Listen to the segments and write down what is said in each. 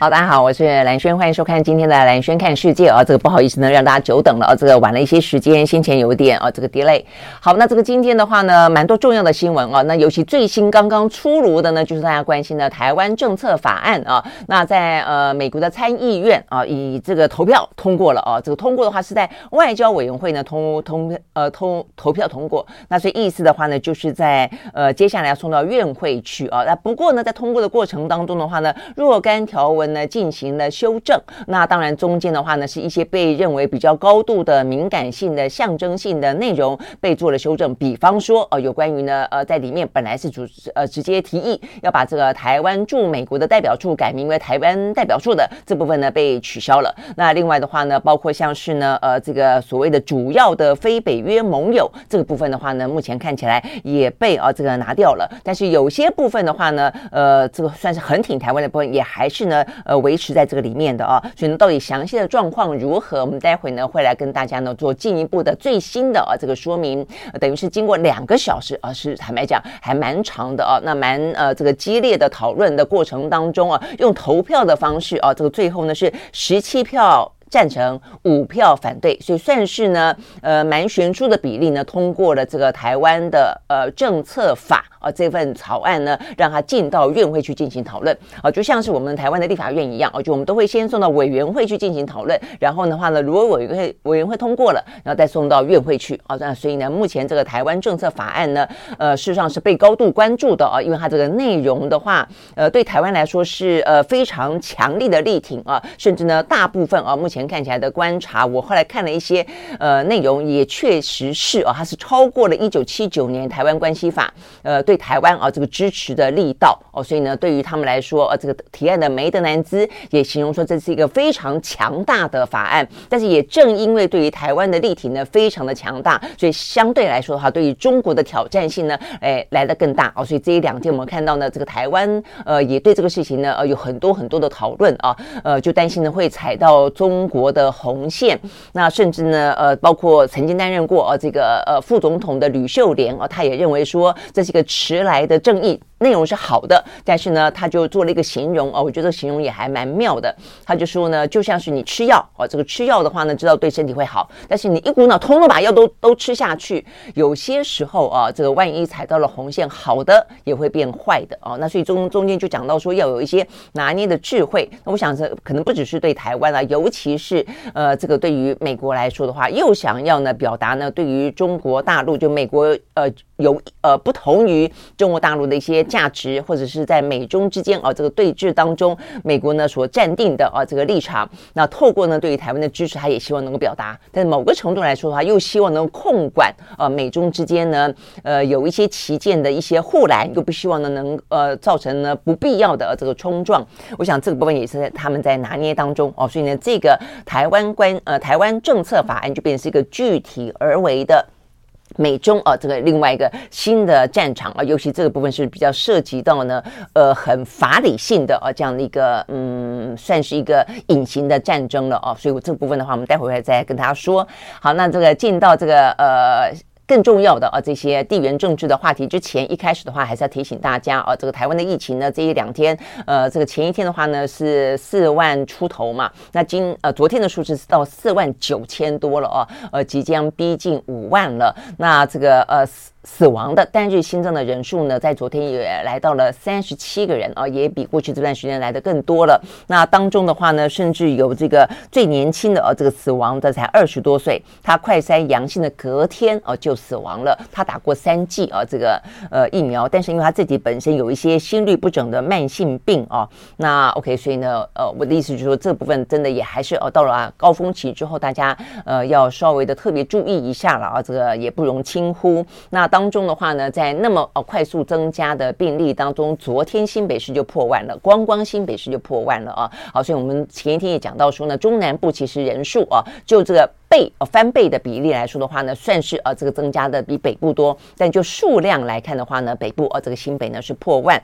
好，大家好，我是蓝轩，欢迎收看今天的蓝轩看世界啊。这个不好意思呢，让大家久等了啊。这个晚了一些时间，先前有点啊，这个 delay。好，那这个今天的话呢，蛮多重要的新闻啊。那尤其最新刚刚出炉的呢，就是大家关心的台湾政策法案啊。那在呃美国的参议院啊，以这个投票通过了啊。这个通过的话是在外交委员会呢通通呃通投票通过。那所以意思的话呢，就是在呃接下来要送到院会去啊。那不过呢，在通过的过程当中的话呢，若干条文。呢进行了修正，那当然中间的话呢，是一些被认为比较高度的敏感性的象征性的内容被做了修正，比方说呃有关于呢呃在里面本来是主呃直接提议要把这个台湾驻美国的代表处改名为台湾代表处的这部分呢被取消了。那另外的话呢，包括像是呢呃这个所谓的主要的非北约盟友这个部分的话呢，目前看起来也被啊、呃、这个拿掉了。但是有些部分的话呢，呃这个算是很挺台湾的部分，也还是呢。呃，维持在这个里面的啊，所以呢，到底详细的状况如何？我们待会呢会来跟大家呢做进一步的最新的啊这个说明。等于是经过两个小时啊，是坦白讲还蛮长的啊，那蛮呃这个激烈的讨论的过程当中啊，用投票的方式啊，这个最后呢是十七票赞成，五票反对，所以算是呢呃蛮悬殊的比例呢通过了这个台湾的呃政策法。啊，这份草案呢，让它进到院会去进行讨论啊，就像是我们台湾的立法院一样啊，就我们都会先送到委员会去进行讨论，然后的话呢，如果委员会委员会通过了，然后再送到院会去啊。那所以呢，目前这个台湾政策法案呢，呃，事实上是被高度关注的啊，因为它这个内容的话，呃，对台湾来说是呃非常强力的力挺啊，甚至呢，大部分啊，目前看起来的观察，我后来看了一些呃内容，也确实是啊，它是超过了一九七九年台湾关系法，呃。对台湾啊，这个支持的力道哦，所以呢，对于他们来说，呃，这个提案的梅德南兹也形容说，这是一个非常强大的法案。但是也正因为对于台湾的力挺呢，非常的强大，所以相对来说的话，对于中国的挑战性呢，哎，来得更大哦。所以这一两天我们看到呢，这个台湾呃，也对这个事情呢，呃，有很多很多的讨论啊，呃，就担心呢会踩到中国的红线。那甚至呢，呃，包括曾经担任过呃这个呃副总统的吕秀莲啊，他也认为说这是一个。迟来的正义。内容是好的，但是呢，他就做了一个形容哦，我觉得形容也还蛮妙的。他就说呢，就像是你吃药哦，这个吃药的话呢，知道对身体会好，但是你一股脑通了把药都都吃下去，有些时候啊，这个万一踩到了红线，好的也会变坏的哦。那所以中中间就讲到说要有一些拿捏的智慧。那我想这可能不只是对台湾啊，尤其是呃这个对于美国来说的话，又想要呢表达呢对于中国大陆就美国呃有呃不同于中国大陆的一些。价值或者是在美中之间啊这个对峙当中，美国呢所站定的啊这个立场，那透过呢对于台湾的支持，他也希望能够表达。但某个程度来说的话，又希望能够控管啊美中之间呢呃有一些旗舰的一些护栏，又不希望呢能呃造成呢不必要的这个冲撞。我想这个部分也是在他们在拿捏当中哦，所以呢这个台湾关呃台湾政策法案就变成是一个具体而为的。美中啊，这个另外一个新的战场啊，尤其这个部分是比较涉及到呢，呃，很法理性的啊，这样的一个嗯，算是一个隐形的战争了啊，所以我这部分的话，我们待会儿再跟大家说。好，那这个进到这个呃。更重要的啊，这些地缘政治的话题之前，一开始的话还是要提醒大家啊，这个台湾的疫情呢，这一两天，呃，这个前一天的话呢是四万出头嘛，那今呃昨天的数字是到四万九千多了哦，呃，即将逼近五万了，那这个呃。死亡的单日新增的人数呢，在昨天也来到了三十七个人啊，也比过去这段时间来的更多了。那当中的话呢，甚至有这个最年轻的啊，这个死亡的才二十多岁，他快筛阳性的隔天啊就死亡了。他打过三剂啊这个呃疫苗，但是因为他自己本身有一些心律不整的慢性病啊，那 OK，所以呢，呃，我的意思就是说，这部分真的也还是呃到了啊高峰期之后，大家呃要稍微的特别注意一下了啊，这个也不容轻忽。那到当中的话呢，在那么呃快速增加的病例当中，昨天新北市就破万了，光光新北市就破万了啊。好，所以我们前一天也讲到说呢，中南部其实人数啊，就这个倍呃翻倍的比例来说的话呢，算是呃这个增加的比北部多，但就数量来看的话呢，北部呃这个新北呢是破万。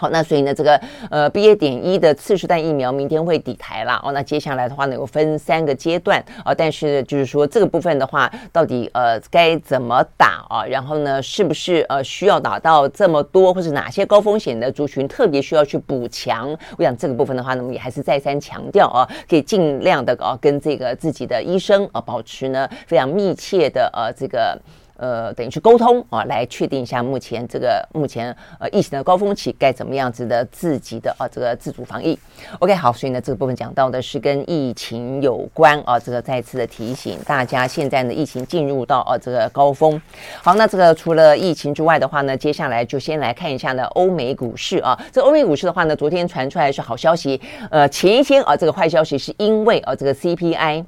好，那所以呢，这个呃，BA. 点一的次世代疫苗明天会抵台了哦。那接下来的话呢，有分三个阶段啊、但是就是说这个部分的话，到底呃该怎么打啊？然后呢，是不是呃需要打到这么多，或者哪些高风险的族群特别需要去补强？我想这个部分的话呢，我们也还是再三强调啊，可以尽量的啊跟这个自己的医生啊保持呢非常密切的呃这个。呃，等于去沟通啊，来确定一下目前这个目前呃疫情的高峰期该怎么样子的自己的啊这个自主防疫。OK，好，所以呢这个部分讲到的是跟疫情有关啊，这个再次的提醒大家，现在呢疫情进入到啊这个高峰。好，那这个除了疫情之外的话呢，接下来就先来看一下呢欧美股市啊。这欧美股市的话呢，昨天传出来是好消息，呃，前一天啊这个坏消息是因为啊这个 CPI。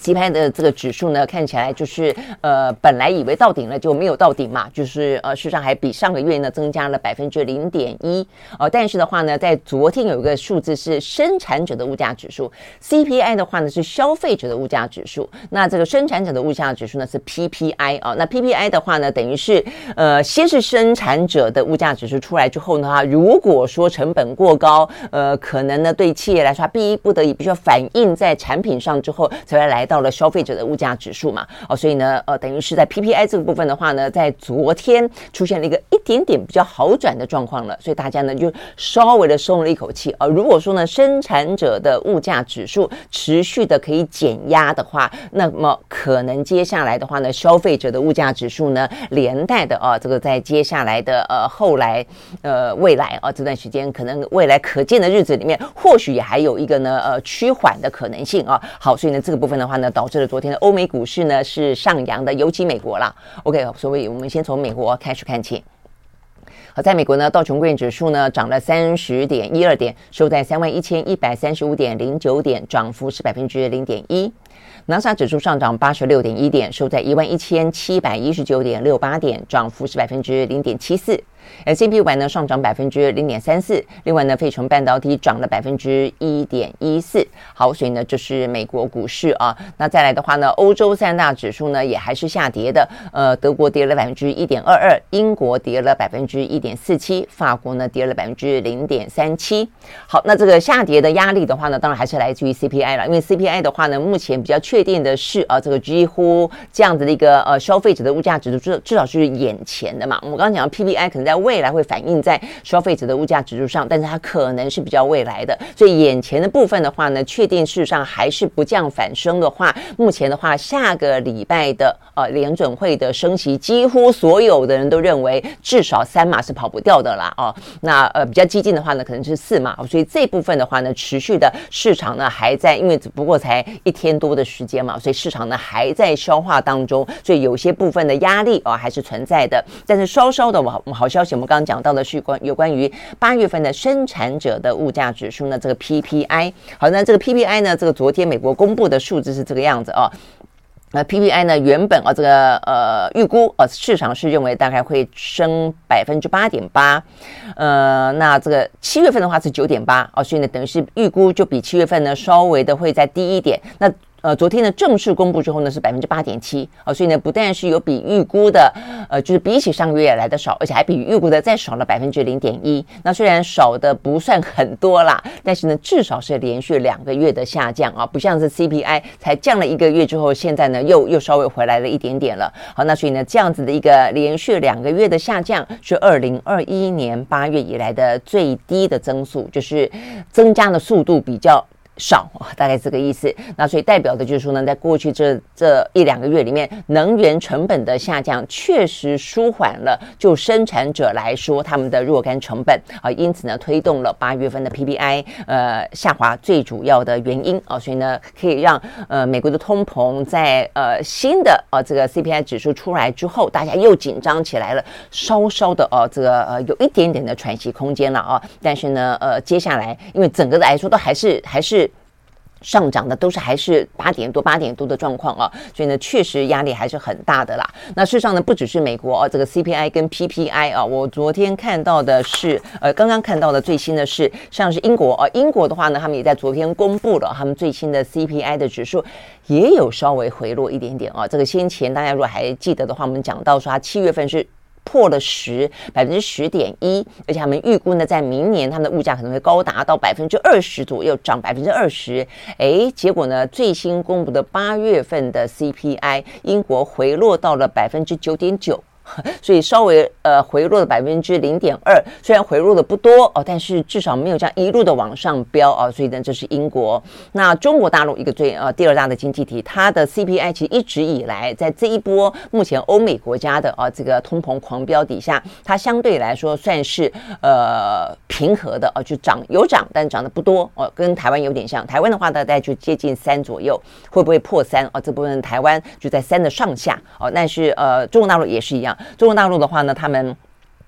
CPI 的这个指数呢，看起来就是呃，本来以为到顶了，就没有到顶嘛，就是呃，事实上还比上个月呢增加了百分之零点一，呃，但是的话呢，在昨天有一个数字是生产者的物价指数，CPI 的话呢是消费者的物价指数，那这个生产者的物价指数呢是 PPI 啊，那 PPI 的话呢，等于是呃，先是生产者的物价指数出来之后呢，如果说成本过高，呃，可能呢对企业来说，逼不得已必须要反映在产品上之后，才会来。来到了消费者的物价指数嘛，哦，所以呢，呃，等于是在 PPI 这个部分的话呢，在昨天出现了一个一点点比较好转的状况了，所以大家呢就稍微的松了一口气啊。如果说呢，生产者的物价指数持续的可以减压的话，那么可能接下来的话呢，消费者的物价指数呢，连带的啊，这个在接下来的呃后来呃未来啊这段时间，可能未来可见的日子里面，或许也还有一个呢呃趋缓的可能性啊。好，所以呢这个部分的话。呢，导致了昨天的欧美股市呢是上扬的，尤其美国啦。OK，所以我们先从美国开始看起。好，在美国呢，道琼工业指数呢涨了三十点一二点，收在三万一千一百三十五点零九点，涨幅是百分之零点一。纳斯达克指数上涨八十六点一点，收在一万一千七百一十九点六八点，涨幅是百分之零点七四。S P Y 呢上涨百分之零点三四，另外呢，费城半导体涨了百分之一点一四。好，所以呢，这是美国股市啊。那再来的话呢，欧洲三大指数呢也还是下跌的。呃，德国跌了百分之一点二二，英国跌了百分之一点四七，法国呢跌了百分之零点三七。好，那这个下跌的压力的话呢，当然还是来自于 CPI 了，因为 CPI 的话呢，目前比较确定的是啊，这个几乎这样子的一个呃消费者的物价指数，至至少是眼前的嘛。我们刚刚讲的 PPI 可能在未来会反映在消费者的物价指数上，但是它可能是比较未来的，所以眼前的部分的话呢，确定事实上还是不降反升的话，目前的话，下个礼拜的呃联准会的升息，几乎所有的人都认为至少三码是跑不掉的啦哦。那呃比较激进的话呢，可能是四码，所以这部分的话呢，持续的市场呢还在，因为只不过才一天多的时间嘛，所以市场呢还在消化当中，所以有些部分的压力啊、哦、还是存在的，但是稍稍的好好消息。我们刚刚讲到的是关有关于八月份的生产者的物价指数呢，这个 PPI。好，那这个 PPI 呢，这个昨天美国公布的数字是这个样子哦。那 PPI 呢，原本啊这个呃预估呃市场是认为大概会升百分之八点八，呃，那这个七月份的话是九点八啊，所以呢等于是预估就比七月份呢稍微的会再低一点。那呃，昨天呢正式公布之后呢是百分之八点七啊，所以呢不但是有比预估的呃，就是比起上个月来的少，而且还比预估的再少了百分之零点一。那虽然少的不算很多啦，但是呢至少是连续两个月的下降啊，不像是 CPI 才降了一个月之后，现在呢又又稍微回来了一点点了。好，那所以呢这样子的一个连续两个月的下降，是二零二一年八月以来的最低的增速，就是增加的速度比较。少，大概这个意思。那所以代表的就是说呢，在过去这这一两个月里面，能源成本的下降确实舒缓了，就生产者来说他们的若干成本啊，因此呢，推动了八月份的 PPI 呃下滑最主要的原因啊，所以呢，可以让呃美国的通膨在呃新的呃这个 CPI 指数出来之后，大家又紧张起来了，稍稍的呃这个呃有一点点的喘息空间了啊。但是呢，呃接下来因为整个的来说都还是还是。上涨的都是还是八点多、八点多的状况啊，所以呢，确实压力还是很大的啦。那事实上呢，不只是美国啊，这个 CPI 跟 PPI 啊，我昨天看到的是，呃，刚刚看到的最新的是，像是英国啊，英国的话呢，他们也在昨天公布了他们最新的 CPI 的指数，也有稍微回落一点点啊。这个先前大家如果还记得的话，我们讲到说，它七月份是。破了十百分之十点一，而且他们预估呢，在明年他们的物价可能会高达到百分之二十左右，涨百分之二十。哎，结果呢，最新公布的八月份的 CPI，英国回落到了百分之九点九。所以稍微呃回落了百分之零点二，虽然回落的不多哦，但是至少没有这样一路的往上飙啊。所以呢，这是英国。那中国大陆一个最呃第二大的经济体，它的 CPI 其实一直以来在这一波目前欧美国家的啊这个通膨狂飙底下，它相对来说算是呃平和的啊，就涨有涨，但涨得不多哦，跟台湾有点像。台湾的话大概就接近三左右，会不会破三啊？这部分台湾就在三的上下哦，但是呃中国大陆也是一样。中国大陆的话呢，他们。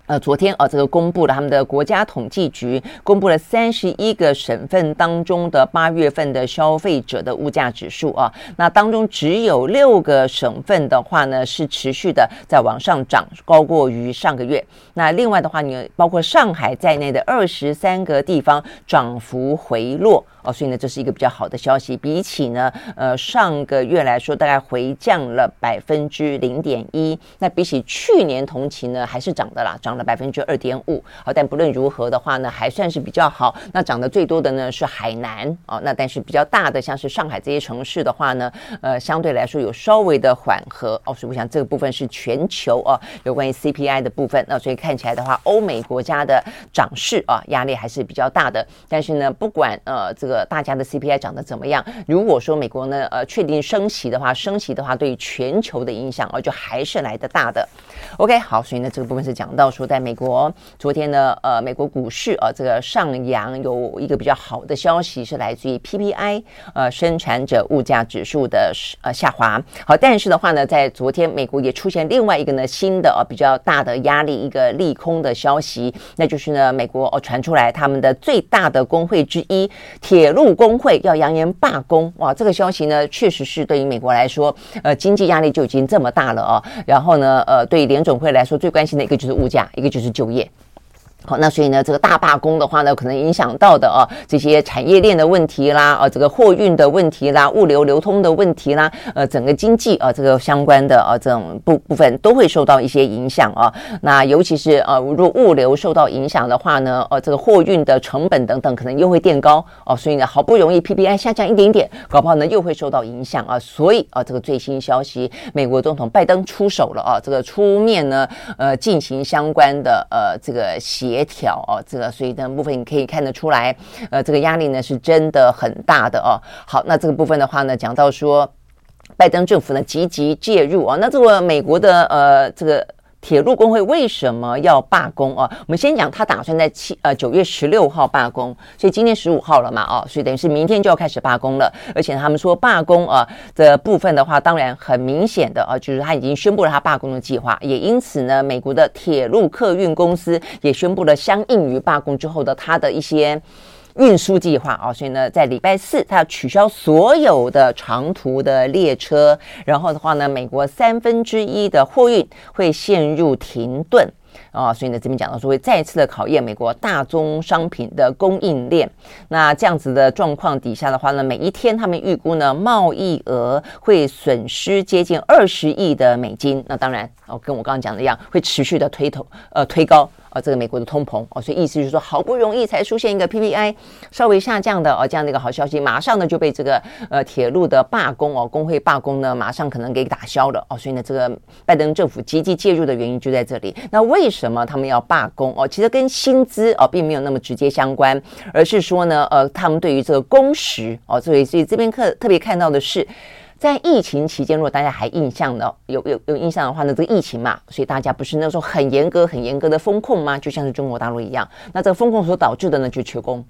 呃，昨天啊，这个公布了他们的国家统计局公布了三十一个省份当中的八月份的消费者的物价指数啊，那当中只有六个省份的话呢是持续的在往上涨，高过于上个月。那另外的话，你包括上海在内的二十三个地方涨幅回落哦，所以呢，这是一个比较好的消息。比起呢，呃，上个月来说，大概回降了百分之零点一。那比起去年同期呢，还是涨的啦，涨。了百分之二点五，好，但不论如何的话呢，还算是比较好。那涨得最多的呢是海南哦，那但是比较大的像是上海这些城市的话呢，呃，相对来说有稍微的缓和哦。所以我想这个部分是全球哦，有关于 CPI 的部分。那所以看起来的话，欧美国家的涨势啊，压力还是比较大的。但是呢，不管呃这个大家的 CPI 涨得怎么样，如果说美国呢呃确定升息的话，升息的话对于全球的影响啊，就还是来得大的。OK，好，所以呢这个部分是讲到说。在美国，昨天呢，呃，美国股市啊，这个上扬有一个比较好的消息是来自于 PPI，呃，生产者物价指数的呃下滑。好，但是的话呢，在昨天美国也出现另外一个呢新的啊比较大的压力，一个利空的消息，那就是呢，美国哦传出来他们的最大的工会之一铁路工会要扬言罢工。哇，这个消息呢，确实是对于美国来说，呃，经济压力就已经这么大了哦。然后呢，呃，对于联总会来说，最关心的一个就是物价。一个就是就业。好，那所以呢，这个大罢工的话呢，可能影响到的啊，这些产业链的问题啦，啊，这个货运的问题啦，物流流通的问题啦，呃，整个经济啊，这个相关的啊，这种部部分都会受到一些影响啊。那尤其是呃，如果物流受到影响的话呢，呃，这个货运的成本等等可能又会垫高哦。所以呢，好不容易 PPI 下降一点点，搞不好呢又会受到影响啊。所以啊，这个最新消息，美国总统拜登出手了啊，这个出面呢，呃，进行相关的呃这个协。协调哦，这个所以的部分你可以看得出来，呃，这个压力呢是真的很大的哦。好，那这个部分的话呢，讲到说，拜登政府呢积极介入啊，那这个美国的呃这个。铁路工会为什么要罢工啊？我们先讲，他打算在七呃九月十六号罢工，所以今天十五号了嘛，哦，所以等于是明天就要开始罢工了。而且他们说罢工啊的部分的话，当然很明显的啊，就是他已经宣布了他罢工的计划，也因此呢，美国的铁路客运公司也宣布了相应于罢工之后的他的一些。运输计划啊，所以呢，在礼拜四，它要取消所有的长途的列车，然后的话呢，美国三分之一的货运会陷入停顿啊，所以呢，这边讲到说会再次的考验美国大宗商品的供应链。那这样子的状况底下的话呢，每一天他们预估呢，贸易额会损失接近二十亿的美金。那当然哦，跟我刚刚讲的一样，会持续的推头呃推高。啊，这个美国的通膨哦，所以意思就是说，好不容易才出现一个 PPI 稍微下降的哦，这样的一个好消息，马上呢就被这个呃铁路的罢工哦，工会罢工呢，马上可能给打消了哦，所以呢，这个拜登政府积极介入的原因就在这里。那为什么他们要罢工哦？其实跟薪资哦并没有那么直接相关，而是说呢，呃，他们对于这个工时哦，所以所以这边特特别看到的是。在疫情期间，如果大家还印象的有有有印象的话呢，这个疫情嘛，所以大家不是那时候很严格、很严格的风控吗？就像是中国大陆一样，那这个风控所导致的呢，就是缺工。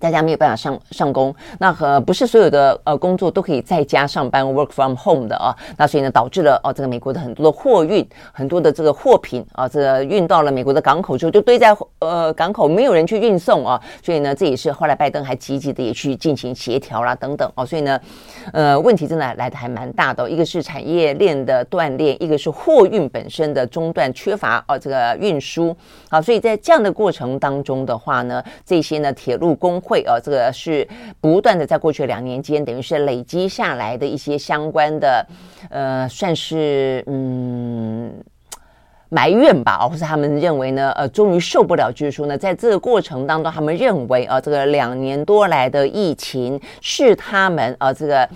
大家没有办法上上工，那和不是所有的呃工作都可以在家上班 work from home 的啊，那所以呢导致了哦这个美国的很多的货运，很多的这个货品啊，这运到了美国的港口之后就堆在呃港口，没有人去运送啊，所以呢这也是后来拜登还积极的也去进行协调啦等等哦，所以呢呃问题真的来的还蛮大的，一个是产业链的断裂，一个是货运本身的中断缺乏啊这个运输啊，所以在这样的过程当中的话呢，这些呢铁路工会啊，这个是不断的在过去两年间，等于是累积下来的一些相关的，呃，算是嗯埋怨吧，或是他们认为呢，呃，终于受不了，就是说呢，在这个过程当中，他们认为啊，这个两年多来的疫情是他们啊，这个。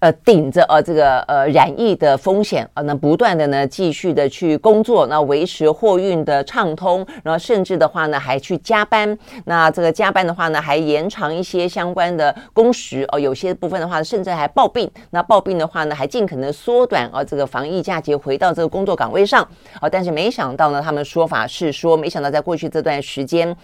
呃，顶着呃这个呃染疫的风险啊，那不断的呢继续的去工作，那维持货运的畅通，然后甚至的话呢还去加班，那这个加班的话呢还延长一些相关的工时哦，有些部分的话甚至还抱病，那抱病的话呢还尽可能缩短啊这个防疫假期回到这个工作岗位上啊，但是没想到呢，他们说法是说，没想到在过去这段时间，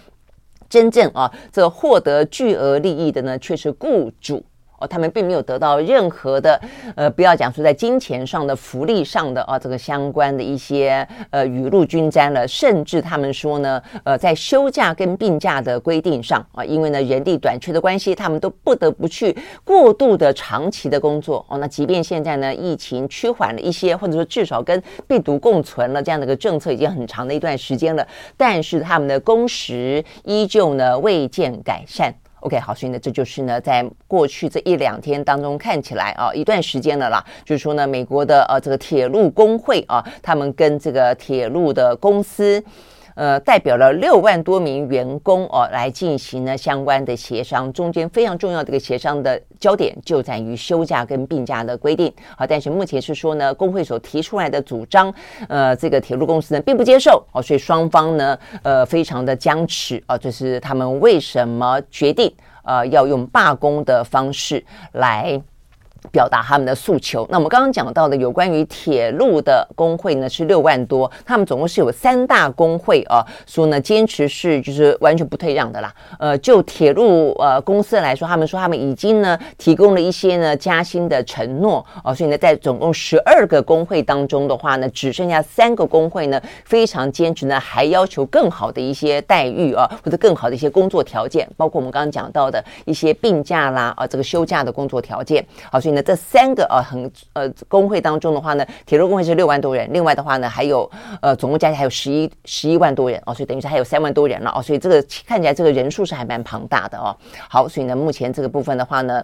真正啊这获得巨额利益的呢却是雇主。哦，他们并没有得到任何的，呃，不要讲说在金钱上的、福利上的啊，这个相关的一些呃雨露均沾了，甚至他们说呢，呃，在休假跟病假的规定上啊，因为呢人力短缺的关系，他们都不得不去过度的长期的工作哦。那即便现在呢疫情趋缓了一些，或者说至少跟病毒共存了这样的一个政策已经很长的一段时间了，但是他们的工时依旧呢未见改善。OK，好，所以呢，这就是呢，在过去这一两天当中看起来啊，一段时间了啦，就是说呢，美国的呃这个铁路工会啊，他们跟这个铁路的公司。呃，代表了六万多名员工哦，来进行呢相关的协商。中间非常重要的一个协商的焦点就在于休假跟病假的规定。好，但是目前是说呢，工会所提出来的主张，呃，这个铁路公司呢并不接受哦，所以双方呢，呃，非常的僵持啊。这是他们为什么决定呃要用罢工的方式来。表达他们的诉求。那我们刚刚讲到的有关于铁路的工会呢，是六万多，他们总共是有三大工会啊，说呢坚持是就是完全不退让的啦。呃，就铁路呃公司来说，他们说他们已经呢提供了一些呢加薪的承诺啊，所以呢在总共十二个工会当中的话呢，只剩下三个工会呢非常坚持呢，还要求更好的一些待遇啊，或者更好的一些工作条件，包括我们刚刚讲到的一些病假啦啊，这个休假的工作条件。好，所以这三个呃很呃工会当中的话呢，铁路工会是六万多人，另外的话呢还有呃总共加起来还有十一十一万多人哦，所以等于是还有三万多人了哦，所以这个看起来这个人数是还蛮庞大的哦。好，所以呢目前这个部分的话呢，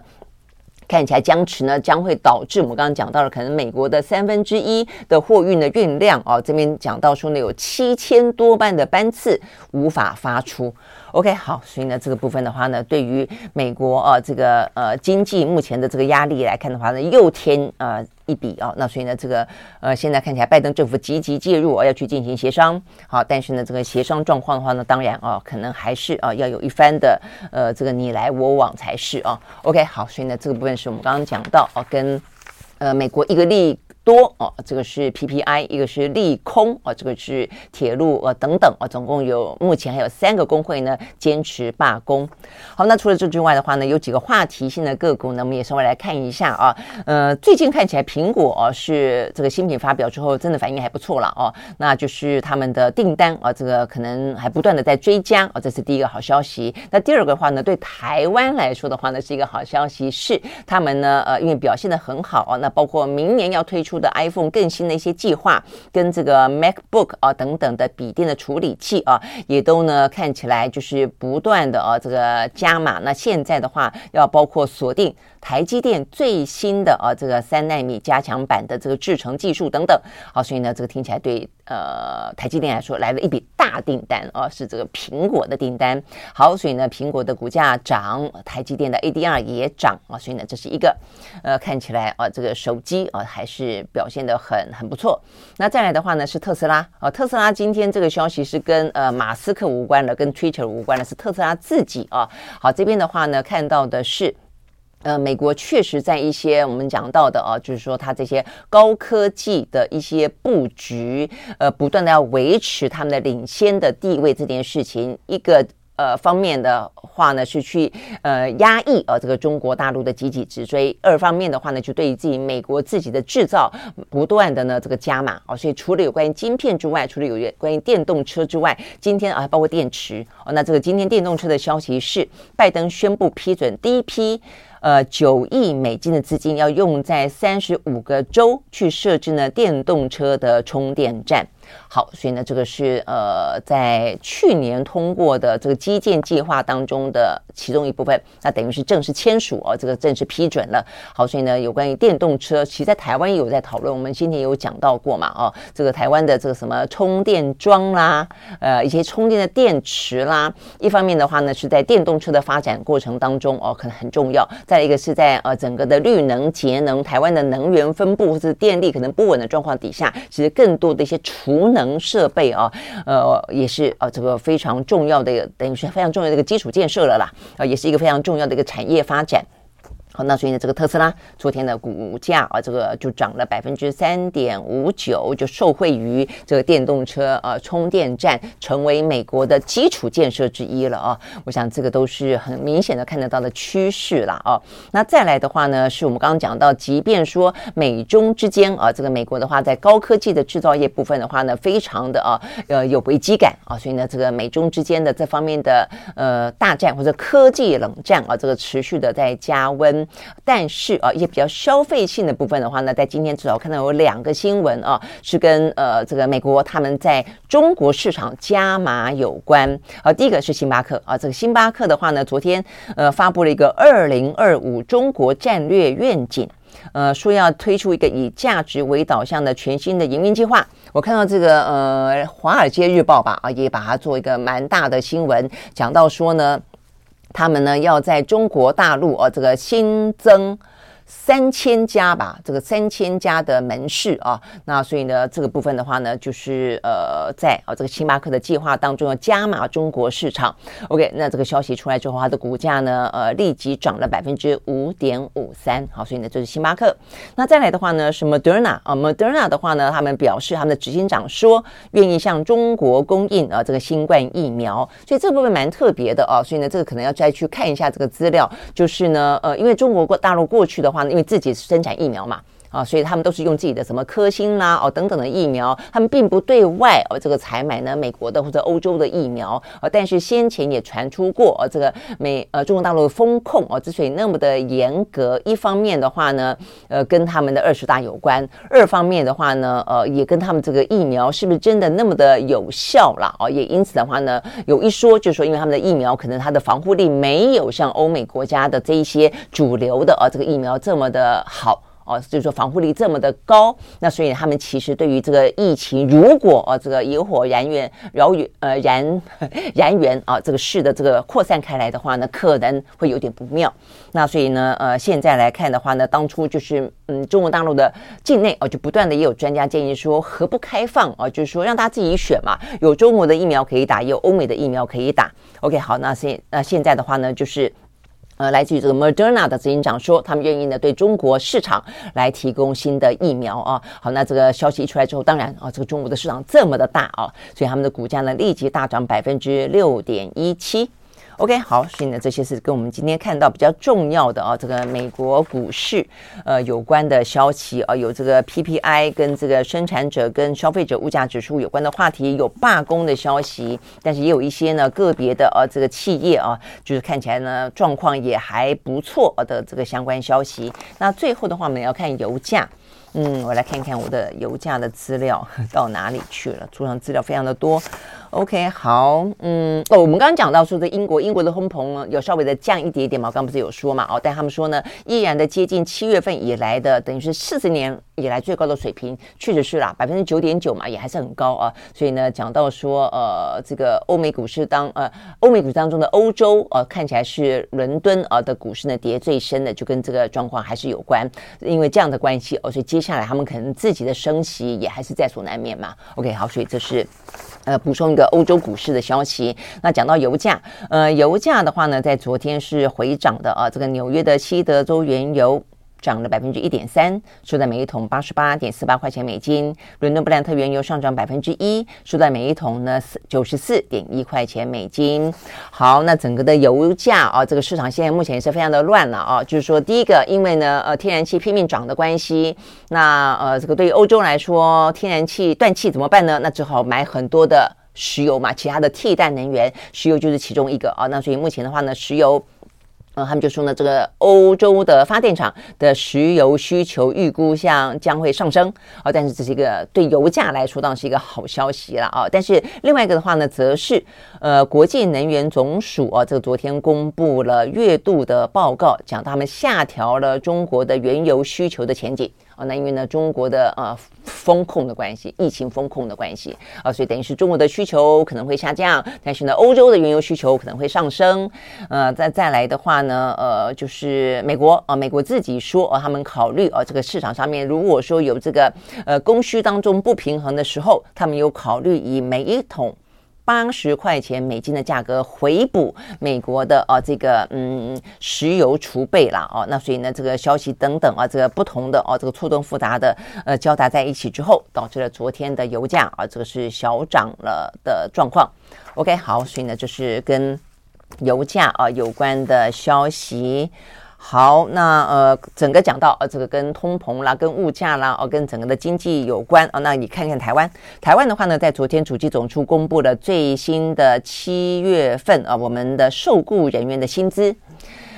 看起来僵持呢将会导致我们刚刚讲到了可能美国的三分之一的货运的运量哦，这边讲到说呢有七千多万的班次无法发出。OK，好，所以呢，这个部分的话呢，对于美国啊，这个呃经济目前的这个压力来看的话呢，又添呃一笔啊。那所以呢，这个呃现在看起来，拜登政府积极介入啊，要去进行协商。好，但是呢，这个协商状况的话呢，当然啊，可能还是啊要有一番的呃这个你来我往才是啊。OK，好，所以呢，这个部分是我们刚刚讲到哦，跟呃美国一个利。多哦，这个是 PPI，一个是利空哦，这个是铁路呃等等啊，总共有目前还有三个工会呢坚持罢工。好，那除了这之外的话呢，有几个话题性的个股呢，我们也稍微来看一下啊。呃，最近看起来苹果啊是这个新品发表之后，真的反应还不错了哦。那就是他们的订单啊，这个可能还不断的在追加啊，这是第一个好消息。那第二个的话呢，对台湾来说的话呢，是一个好消息，是他们呢呃因为表现的很好啊，那包括明年要推出。的 iPhone 更新的一些计划，跟这个 MacBook 啊等等的笔电的处理器啊，也都呢看起来就是不断的啊这个加码。那现在的话，要包括锁定台积电最新的啊这个三纳米加强版的这个制程技术等等。好，所以呢，这个听起来对呃台积电来说来了一笔大订单啊，是这个苹果的订单。好，所以呢，苹果的股价涨，台积电的 ADR 也涨啊，所以呢，这是一个呃看起来啊这个手机啊还是。表现得很很不错。那再来的话呢，是特斯拉啊。特斯拉今天这个消息是跟呃马斯克无关的，跟 Twitter 无关的，是特斯拉自己啊。好，这边的话呢，看到的是呃，美国确实在一些我们讲到的啊，就是说它这些高科技的一些布局，呃，不断的要维持他们的领先的地位这件事情，一个。呃方面的话呢，是去呃压抑呃这个中国大陆的积极直追；二方面的话呢，就对于自己美国自己的制造不断的呢这个加码哦。所以除了有关于晶片之外，除了有关于电动车之外，今天啊包括电池哦，那这个今天电动车的消息是，拜登宣布批准第一批。呃，九亿美金的资金要用在三十五个州去设置呢电动车的充电站。好，所以呢，这个是呃，在去年通过的这个基建计划当中的其中一部分，那等于是正式签署哦，这个正式批准了。好，所以呢，有关于电动车，其实在台湾也有在讨论，我们今天有讲到过嘛，哦，这个台湾的这个什么充电桩啦，呃，一些充电的电池啦，一方面的话呢，是在电动车的发展过程当中哦，可能很重要；再一个是在呃整个的绿能节能，台湾的能源分布或者电力可能不稳的状况底下，其实更多的一些储无。能设备啊，呃，也是啊，这个非常重要的，等于是非常重要的一个基础建设了啦，啊，也是一个非常重要的一个产业发展。好，那所以呢，这个特斯拉昨天的股价啊，这个就涨了百分之三点五九，就受惠于这个电动车啊，充电站成为美国的基础建设之一了啊。我想这个都是很明显的看得到的趋势了啊。那再来的话呢，是我们刚刚讲到，即便说美中之间啊，这个美国的话在高科技的制造业部分的话呢，非常的啊，呃，有危机感啊，所以呢，这个美中之间的这方面的呃大战或者科技冷战啊，这个持续的在加温。但是啊，一些比较消费性的部分的话呢，在今天至少看到有两个新闻啊，是跟呃这个美国他们在中国市场加码有关啊。第一个是星巴克啊，这个星巴克的话呢，昨天呃发布了一个二零二五中国战略愿景，呃说要推出一个以价值为导向的全新的营运计划。我看到这个呃《华尔街日报》吧啊，也把它做一个蛮大的新闻，讲到说呢。他们呢要在中国大陆啊，这个新增。三千家吧，这个三千家的门市啊，那所以呢，这个部分的话呢，就是呃，在啊这个星巴克的计划当中要加码中国市场。OK，那这个消息出来之后，它的股价呢，呃，立即涨了百分之五点五三。好，所以呢，这是星巴克。那再来的话呢，是 Moderna 啊，Moderna 的话呢，他们表示他们的执行长说愿意向中国供应啊这个新冠疫苗，所以这部分蛮特别的啊。所以呢，这个可能要再去看一下这个资料，就是呢，呃，因为中国过大陆过去的话，因为自己生产疫苗嘛。啊，所以他们都是用自己的什么科兴啦，哦等等的疫苗，他们并不对外哦这个采买呢美国的或者欧洲的疫苗，啊，但是先前也传出过，呃，这个美呃中国大陆的风控哦之所以那么的严格，一方面的话呢，呃跟他们的二十大有关，二方面的话呢，呃也跟他们这个疫苗是不是真的那么的有效啦，哦，也因此的话呢，有一说就是说，因为他们的疫苗可能它的防护力没有像欧美国家的这一些主流的呃这个疫苗这么的好。哦，就是说防护力这么的高，那所以他们其实对于这个疫情，如果哦这个野火燃源、燎原呃燃 燃源啊这个势的这个扩散开来的话呢，可能会有点不妙。那所以呢，呃现在来看的话呢，当初就是嗯中国大陆的境内哦就不断的也有专家建议说，何不开放啊？就是说让大家自己选嘛，有中国的疫苗可以打，也有欧美的疫苗可以打。OK，好，那现那现在的话呢，就是。呃，来自于这个 Moderna 的执行长说，他们愿意呢对中国市场来提供新的疫苗啊。好，那这个消息一出来之后，当然啊，这个中国的市场这么的大啊，所以他们的股价呢立即大涨百分之六点一七。OK，好，所以呢，这些是跟我们今天看到比较重要的啊，这个美国股市呃有关的消息啊，有这个 PPI 跟这个生产者跟消费者物价指数有关的话题，有罢工的消息，但是也有一些呢个别的啊这个企业啊，就是看起来呢状况也还不错的这个相关消息。那最后的话，我们要看油价。嗯，我来看看我的油价的资料 到哪里去了，桌上资料非常的多。OK，好，嗯，哦，我们刚刚讲到说的英国，英国的通膨有稍微的降一点点嘛，我刚不是有说嘛，哦，但他们说呢，依然的接近七月份以来的，等于是四十年以来最高的水平，确实是啦，百分之九点九嘛，也还是很高啊。所以呢，讲到说，呃，这个欧美股市当，呃，欧美股市当中的欧洲，呃，看起来是伦敦啊的股市呢跌最深的，就跟这个状况还是有关，因为这样的关系，哦，所以接下来他们可能自己的升息也还是在所难免嘛。OK，好，所以这是。呃，补充一个欧洲股市的消息。那讲到油价，呃，油价的话呢，在昨天是回涨的啊。这个纽约的西德州原油涨了百分之一点三，收在每一桶八十八点四八块钱美金。伦敦布兰特原油上涨百分之一，收在每一桶呢九十四点一块钱美金。好，那整个的油价啊，这个市场现在目前也是非常的乱了啊。就是说，第一个，因为呢，呃，天然气拼命涨的关系，那呃，这个对于欧洲来说，天然气断气怎么办呢？那只好买很多的石油嘛，其他的替代能源，石油就是其中一个啊。那所以目前的话呢，石油。呃，他们就说呢，这个欧洲的发电厂的石油需求预估像将会上升啊，但是这是一个对油价来说当然是一个好消息了啊。但是另外一个的话呢，则是呃，国际能源总署啊，这个昨天公布了月度的报告，讲他们下调了中国的原油需求的前景。啊，那因为呢，中国的呃风控的关系，疫情风控的关系啊，所以等于是中国的需求可能会下降，但是呢，欧洲的原油需求可能会上升。呃，再再来的话呢，呃，就是美国啊，美国自己说啊，他们考虑啊，这个市场上面如果说有这个呃供需当中不平衡的时候，他们有考虑以每一桶。八十块钱美金的价格回补美国的啊这个嗯石油储备啦哦，那所以呢这个消息等等啊这个不同的哦这个错综复杂的呃交杂在一起之后，导致了昨天的油价啊这个是小涨了的状况。OK 好，所以呢就是跟油价啊有关的消息。好，那呃，整个讲到呃，这个跟通膨啦、跟物价啦，哦，跟整个的经济有关啊、哦。那你看看台湾，台湾的话呢，在昨天主计总处公布了最新的七月份啊、我们的受雇人员的薪资。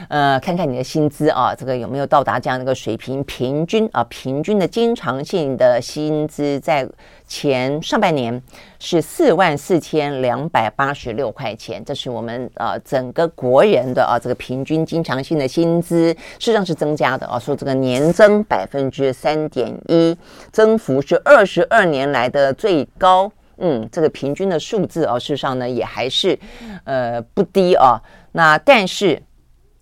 呃，看看你的薪资啊，这个有没有到达这样的一个水平？平均啊，平均的经常性的薪资在前上半年是四万四千两百八十六块钱，这是我们呃整个国人的啊这个平均经常性的薪资，事实上是增加的啊，说这个年增百分之三点一，增幅是二十二年来的最高。嗯，这个平均的数字啊，事实上呢也还是呃不低啊。那但是。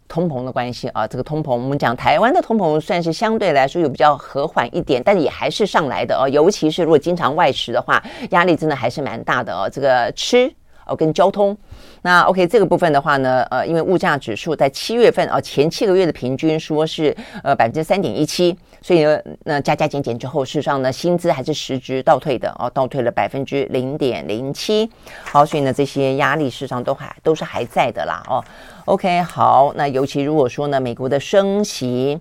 通膨的关系啊，这个通膨，我们讲台湾的通膨算是相对来说有比较和缓一点，但也还是上来的哦。尤其是如果经常外食的话，压力真的还是蛮大的哦。这个吃哦跟交通。那 OK，这个部分的话呢，呃，因为物价指数在七月份啊，前七个月的平均说是呃百分之三点一七，所以呢，那加加减减之后，事实上呢，薪资还是实质倒退的哦，倒退了百分之零点零七。好，所以呢，这些压力事实上都还都是还在的啦哦。OK，好，那尤其如果说呢，美国的升息。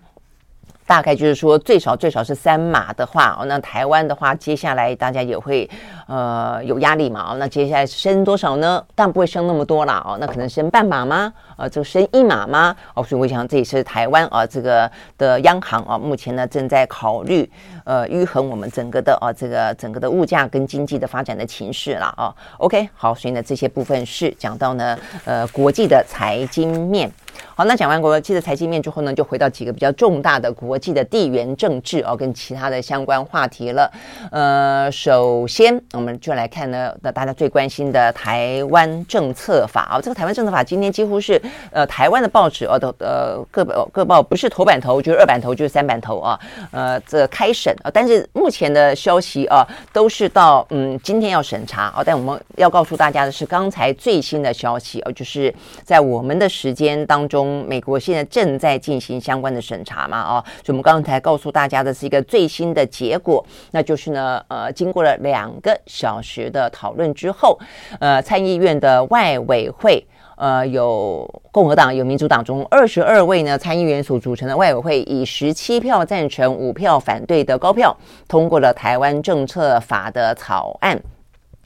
大概就是说，最少最少是三码的话，哦，那台湾的话，接下来大家也会呃有压力嘛，哦，那接下来升多少呢？但不会升那么多啦，哦，那可能升半码吗？呃，就升一码吗？哦，所以我想这也是台湾啊，这个的央行啊，目前呢正在考虑呃，愈合我们整个的啊，这个整个的物价跟经济的发展的情势啦，哦，OK，好，所以呢这些部分是讲到呢呃国际的财经面。好，那讲完国际的财经面之后呢，就回到几个比较重大的国际的地缘政治哦，跟其他的相关话题了。呃，首先我们就来看呢，那大家最关心的台湾政策法啊、哦，这个台湾政策法今天几乎是呃台湾的报纸哦，的呃各报各报不是头版头就是二版头就是三版头啊，呃这、开审啊，但是目前的消息啊都是到嗯今天要审查啊、哦，但我们要告诉大家的是刚才最新的消息哦，就是在我们的时间当中。中美国现在正在进行相关的审查嘛？哦，所以我们刚才告诉大家的是一个最新的结果，那就是呢，呃，经过了两个小时的讨论之后，呃，参议院的外委会，呃，有共和党、有民主党中二十二位呢参议员所组成的外委会，以十七票赞成、五票反对的高票，通过了台湾政策法的草案。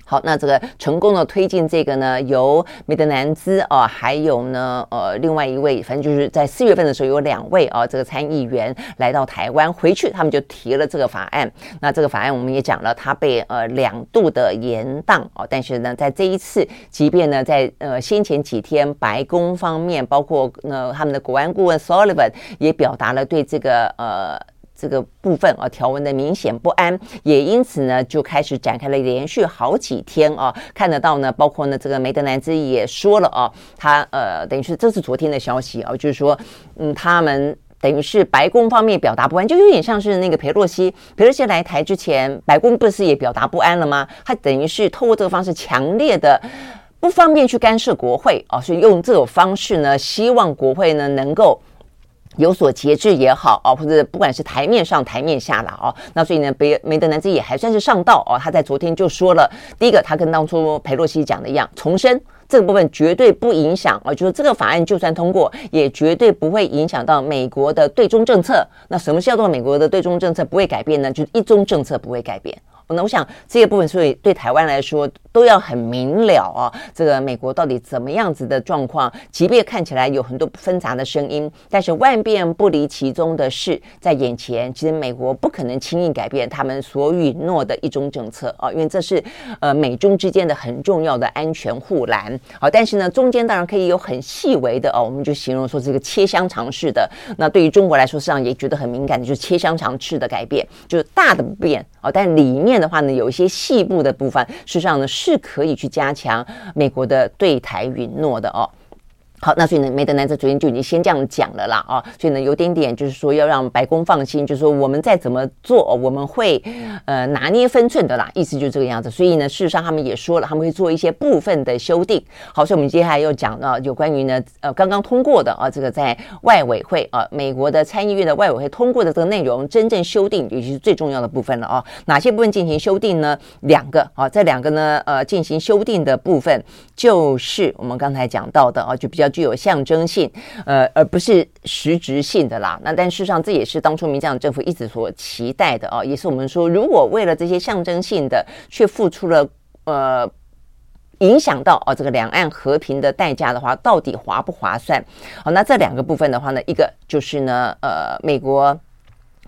好，那这个成功的推进这个呢，由梅德南兹啊，还有呢，呃，另外一位，反正就是在四月份的时候，有两位啊，这个参议员来到台湾，回去他们就提了这个法案。那这个法案我们也讲了，它被呃两度的延宕啊，但是呢，在这一次，即便呢在呃先前几天，白宫方面包括呢他们的国安顾问 Sullivan 也表达了对这个呃。这个部分啊，条文的明显不安，也因此呢，就开始展开了连续好几天啊，看得到呢，包括呢，这个梅德南兹也说了啊，他呃，等于是这是昨天的消息啊，就是说，嗯，他们等于是白宫方面表达不安，就有点像是那个裴洛西，裴洛西来台之前，白宫不是也表达不安了吗？他等于是透过这个方式，强烈的不方便去干涉国会啊，所以用这种方式呢，希望国会呢能够。有所节制也好啊，或者不管是台面上台面下了啊，那所以呢，梅梅德南兹也还算是上道哦。他在昨天就说了，第一个，他跟当初裴洛西讲的一样，重申这个部分绝对不影响啊，就是这个法案就算通过，也绝对不会影响到美国的对中政策。那什么叫做美国的对中政策不会改变呢？就是一中政策不会改变。那我想这些部分，所以对台湾来说都要很明了啊。这个美国到底怎么样子的状况？即便看起来有很多纷杂的声音，但是万变不离其宗的是，在眼前，其实美国不可能轻易改变他们所允诺的一种政策啊，因为这是呃美中之间的很重要的安全护栏。好，但是呢，中间当然可以有很细微的哦，我们就形容说这个切香肠式的。那对于中国来说，实际上也觉得很敏感的，就是切香肠式的改变，就是大的不变啊，但里面。的话呢，有一些细部的部分，事实上呢是可以去加强美国的对台允诺的哦。好，那所以呢，梅德南兹昨天就已经先这样讲了啦啊，所以呢，有点点就是说要让白宫放心，就是说我们再怎么做，我们会呃拿捏分寸的啦，意思就是这个样子。所以呢，事实上他们也说了，他们会做一些部分的修订。好，所以我们接下来又讲到有关于呢呃刚刚通过的啊，这个在外委会啊，美国的参议院的外委会通过的这个内容，真正修订也就是最重要的部分了啊。哪些部分进行修订呢？两个啊，这两个呢呃进行修订的部分，就是我们刚才讲到的啊，就比较。具有象征性，呃，而不是实质性的啦。那但事实上，这也是当初民进党政府一直所期待的哦，也是我们说，如果为了这些象征性的，却付出了呃影响到哦这个两岸和平的代价的话，到底划不划算？好，那这两个部分的话呢，一个就是呢，呃，美国。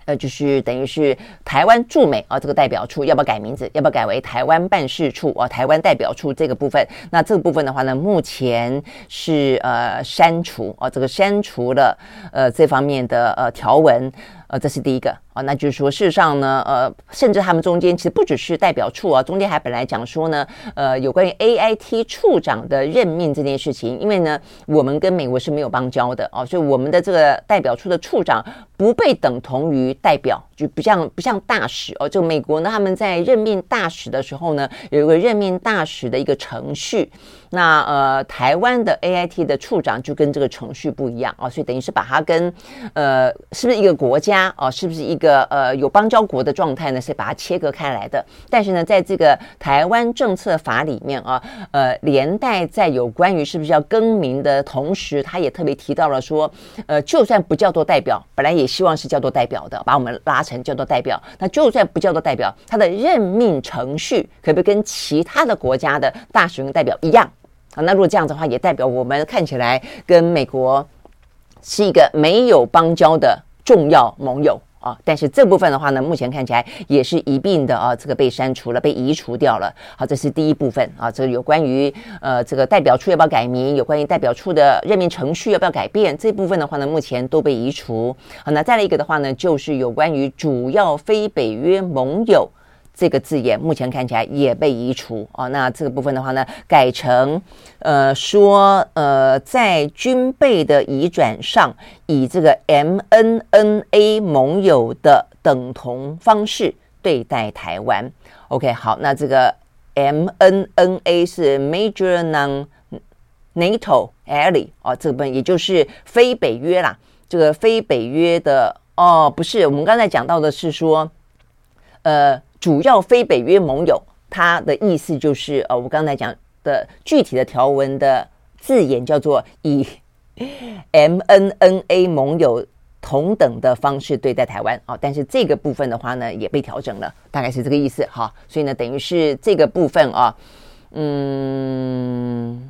呃，就是等于是台湾驻美啊，这个代表处要不要改名字？要不要改为台湾办事处啊？台湾代表处这个部分，那这个部分的话呢，目前是呃删除啊，这个删除了呃这方面的呃条文。呃，这是第一个啊，那就是说，事实上呢，呃，甚至他们中间其实不只是代表处啊，中间还本来讲说呢，呃，有关于 AIT 处长的任命这件事情，因为呢，我们跟美国是没有邦交的啊，所以我们的这个代表处的处长不被等同于代表，就不像不像大使哦，就美国呢，他们在任命大使的时候呢，有一个任命大使的一个程序。那呃，台湾的 AIT 的处长就跟这个程序不一样啊，所以等于是把它跟呃，是不是一个国家啊，是不是一个呃呃有邦交国的状态呢？是把它切割开来的。但是呢，在这个台湾政策法里面啊，呃，连带在有关于是不是要更名的同时，他也特别提到了说，呃，就算不叫做代表，本来也希望是叫做代表的，把我们拉成叫做代表。那就算不叫做代表，他的任命程序可不可以跟其他的国家的大使跟代表一样？啊，那如果这样子的话，也代表我们看起来跟美国是一个没有邦交的重要盟友啊。但是这部分的话呢，目前看起来也是一并的啊，这个被删除了，被移除掉了。好，这是第一部分啊，这有关于呃这个代表处要不要改名，有关于代表处的任命程序要不要改变，这部分的话呢，目前都被移除。好，那再来一个的话呢，就是有关于主要非北约盟友。这个字眼目前看起来也被移除啊，那这个部分的话呢，改成呃说呃在军备的移转上，以这个 MNNA 盟友的等同方式对待台湾。OK，好，那这个 MNNA 是 Major Non-NATO Ally 啊，这个部分也就是非北约啦。这个非北约的哦，不是，我们刚才讲到的是说呃。主要非北约盟友，它的意思就是，呃，我刚才讲的具体的条文的字眼叫做以 MNNA 盟友同等的方式对待台湾啊，但是这个部分的话呢，也被调整了，大概是这个意思哈，所以呢，等于是这个部分啊，嗯，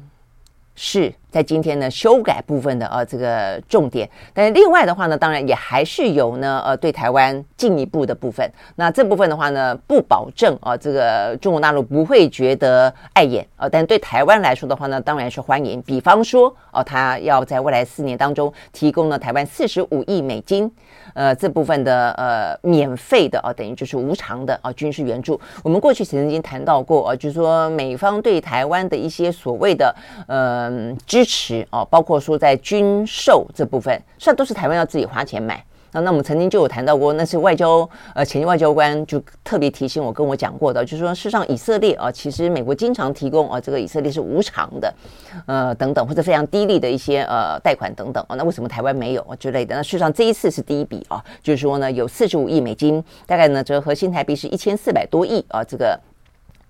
是。在今天呢，修改部分的呃这个重点，但是另外的话呢，当然也还是有呢呃对台湾进一步的部分。那这部分的话呢，不保证啊、这个中国大陆不会觉得碍眼啊、但对台湾来说的话呢，当然是欢迎。比方说哦、他要在未来四年当中提供了台湾四十五亿美金，呃这部分的呃免费的啊、等于就是无偿的啊、军事援助。我们过去曾经谈到过啊、就是说美方对台湾的一些所谓的嗯。支支持哦，包括说在军售这部分，虽然都是台湾要自己花钱买那那我们曾经就有谈到过，那是外交呃前外交官就特别提醒我跟我讲过的，就是说事实上以色列啊，其实美国经常提供啊这个以色列是无偿的，呃等等或者非常低利的一些呃贷款等等啊，那为什么台湾没有啊之类的？那事实上这一次是第一笔啊，就是说呢有四十五亿美金，大概呢折合新台币是一千四百多亿啊这个。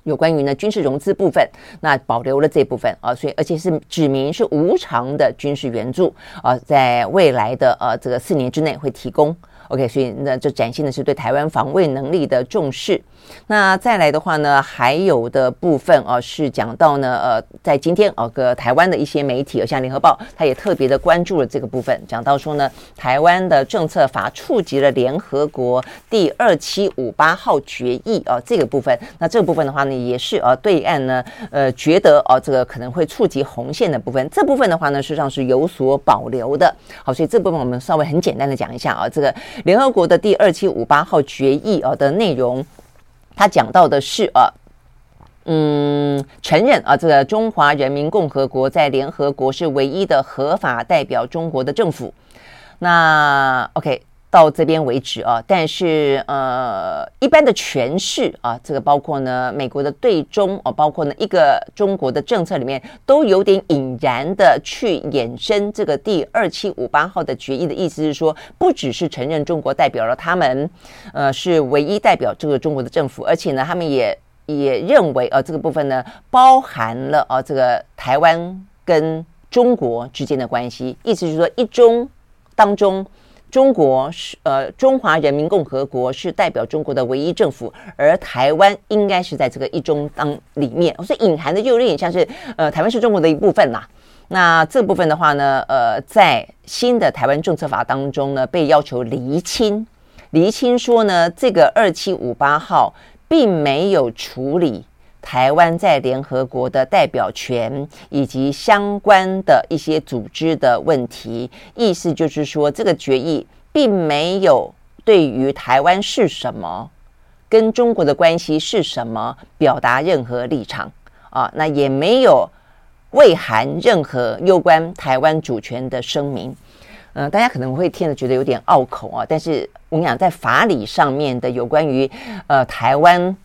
有关于呢军事融资部分，那保留了这部分啊，所以而且是指明是无偿的军事援助啊，在未来的呃这个四年之内会提供。OK，所以那这展现的是对台湾防卫能力的重视。那再来的话呢，还有的部分啊，是讲到呢，呃，在今天啊，个台湾的一些媒体，像联合报，他也特别的关注了这个部分，讲到说呢，台湾的政策法触及了联合国第二七五八号决议啊，这个部分，那这个部分的话呢，也是啊，对岸呢，呃，觉得啊，这个可能会触及红线的部分，这部分的话呢，实际上是有所保留的。好，所以这部分我们稍微很简单的讲一下啊，这个联合国的第二七五八号决议啊的内容。他讲到的是啊，嗯，承认啊，这个中华人民共和国在联合国是唯一的合法代表中国的政府。那 OK。到这边为止啊，但是呃，一般的诠释啊，这个包括呢，美国的对中啊，包括呢一个中国的政策里面，都有点引然的去衍生这个第二七五八号的决议的意思是说，不只是承认中国代表了他们，呃，是唯一代表这个中国的政府，而且呢，他们也也认为啊，这个部分呢，包含了啊，这个台湾跟中国之间的关系，意思是说，一中当中。中国是呃，中华人民共和国是代表中国的唯一政府，而台湾应该是在这个一中当里面，所以隐含的就有点像是呃，台湾是中国的一部分啦。那这部分的话呢，呃，在新的台湾政策法当中呢，被要求厘清，厘清说呢，这个二七五八号并没有处理。台湾在联合国的代表权以及相关的一些组织的问题，意思就是说，这个决议并没有对于台湾是什么、跟中国的关系是什么表达任何立场啊，那也没有未含任何有关台湾主权的声明。嗯、大家可能会听得觉得有点拗口啊，但是我跟你讲，在法理上面的有关于呃台湾。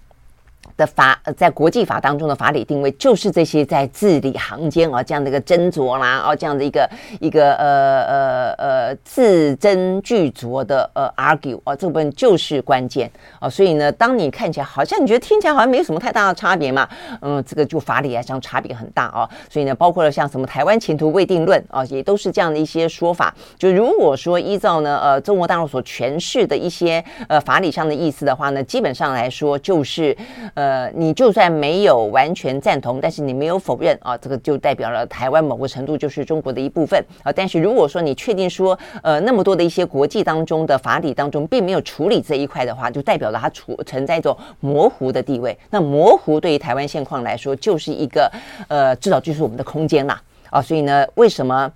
的法在国际法当中的法理定位，就是这些在字里行间啊这样的一个斟酌啦，啊这样的一个一个呃呃呃字斟句酌的呃 argue 啊，这部分就是关键啊。所以呢，当你看起来好像你觉得听起来好像没有什么太大的差别嘛，嗯，这个就法理来讲差别很大啊。所以呢，包括了像什么台湾前途未定论啊，也都是这样的一些说法。就如果说依照呢呃中国大陆所诠释的一些呃法理上的意思的话呢，基本上来说就是呃。呃，你就算没有完全赞同，但是你没有否认啊，这个就代表了台湾某个程度就是中国的一部分啊。但是如果说你确定说，呃，那么多的一些国际当中的法理当中并没有处理这一块的话，就代表了它处存在一种模糊的地位。那模糊对于台湾现况来说，就是一个呃，至少就是我们的空间啦啊。所以呢，为什么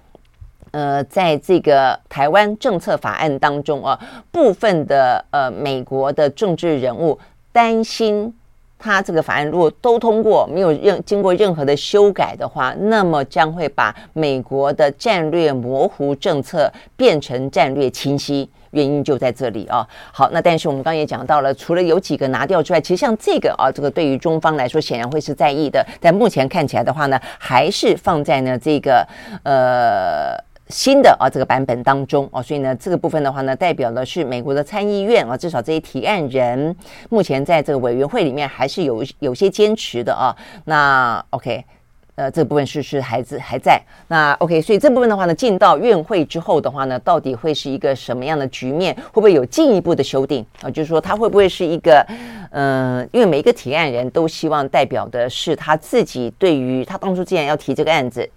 呃，在这个台湾政策法案当中啊，部分的呃美国的政治人物担心。他这个法案如果都通过，没有任经过任何的修改的话，那么将会把美国的战略模糊政策变成战略清晰。原因就在这里啊。好，那但是我们刚刚也讲到了，除了有几个拿掉之外，其实像这个啊，这个对于中方来说显然会是在意的。但目前看起来的话呢，还是放在呢这个呃。新的啊这个版本当中啊，所以呢这个部分的话呢，代表的是美国的参议院啊，至少这些提案人目前在这个委员会里面还是有有些坚持的啊。那 OK，呃，这部分是是还是还在。那 OK，所以这部分的话呢，进到院会之后的话呢，到底会是一个什么样的局面？会不会有进一步的修订啊？就是说，他会不会是一个嗯、因为每一个提案人都希望代表的是他自己对于他当初既然要提这个案子。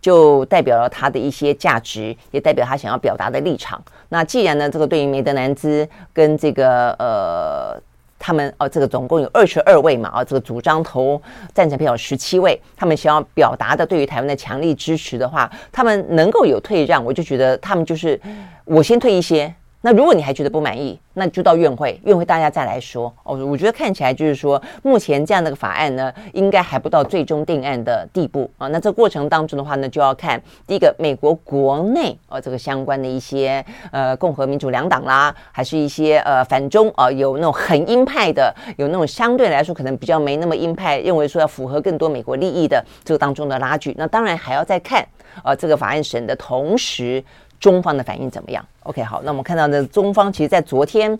就代表了他的一些价值，也代表他想要表达的立场。那既然呢，这个对于梅德南兹跟这个呃，他们哦，这个总共有二十二位嘛，啊，这个主张投赞成票十七位，他们想要表达的对于台湾的强力支持的话，他们能够有退让，我就觉得他们就是我先退一些，那如果你还觉得不满意，那就到院会，院会大家再来说哦。我觉得看起来就是说，目前这样的个法案呢，应该还不到最终定案的地步啊。那这过程当中的话呢，就要看第一个，美国国内啊这个相关的一些呃共和民主两党啦，还是一些呃反中啊，有那种很鹰派的，有那种相对来说可能比较没那么鹰派，认为说要符合更多美国利益的这个当中的拉锯。那当然还要再看啊这个法案审的同时。中方的反应怎么样？OK，好，那我们看到呢，中方其实，在昨天，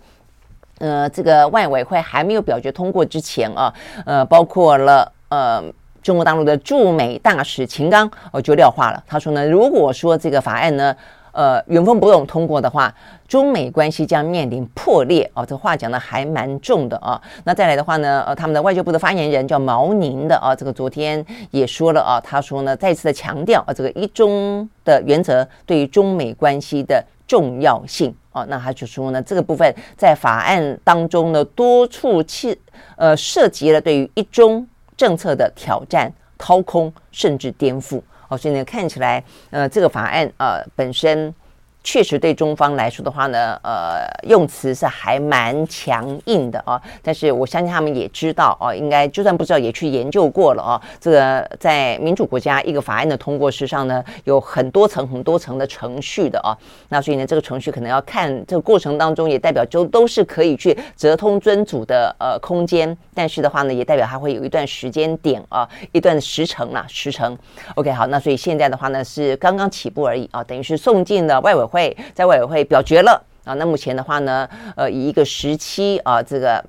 呃，这个外委会还没有表决通过之前啊，呃，包括了呃，中国大陆的驻美大使秦刚哦，就撂话了，他说呢，如果说这个法案呢，呃，原封不动通过的话，中美关系将面临破裂哦。这话讲的还蛮重的啊。那再来的话呢，呃，他们的外交部的发言人叫毛宁的啊，这个昨天也说了啊，他说呢，再次的强调啊，这个一中的原则对于中美关系的重要性哦。那他就说呢，这个部分在法案当中呢，多处去呃涉及了对于一中政策的挑战、掏空甚至颠覆。哦，所以呢，看起来，呃，这个法案，呃，本身。确实，对中方来说的话呢，呃，用词是还蛮强硬的啊。但是我相信他们也知道啊，应该就算不知道也去研究过了啊。这个在民主国家，一个法案的通过，实际上呢，有很多层、很多层的程序的啊。那所以呢，这个程序可能要看这个过程当中，也代表就都是可以去折通尊主的呃空间。但是的话呢，也代表它会有一段时间点啊，一段时程啦，时程。OK，好，那所以现在的话呢，是刚刚起步而已啊，等于是送进了外委会，在外委会表决了啊，那目前的话呢，呃，以一个时期啊，这个。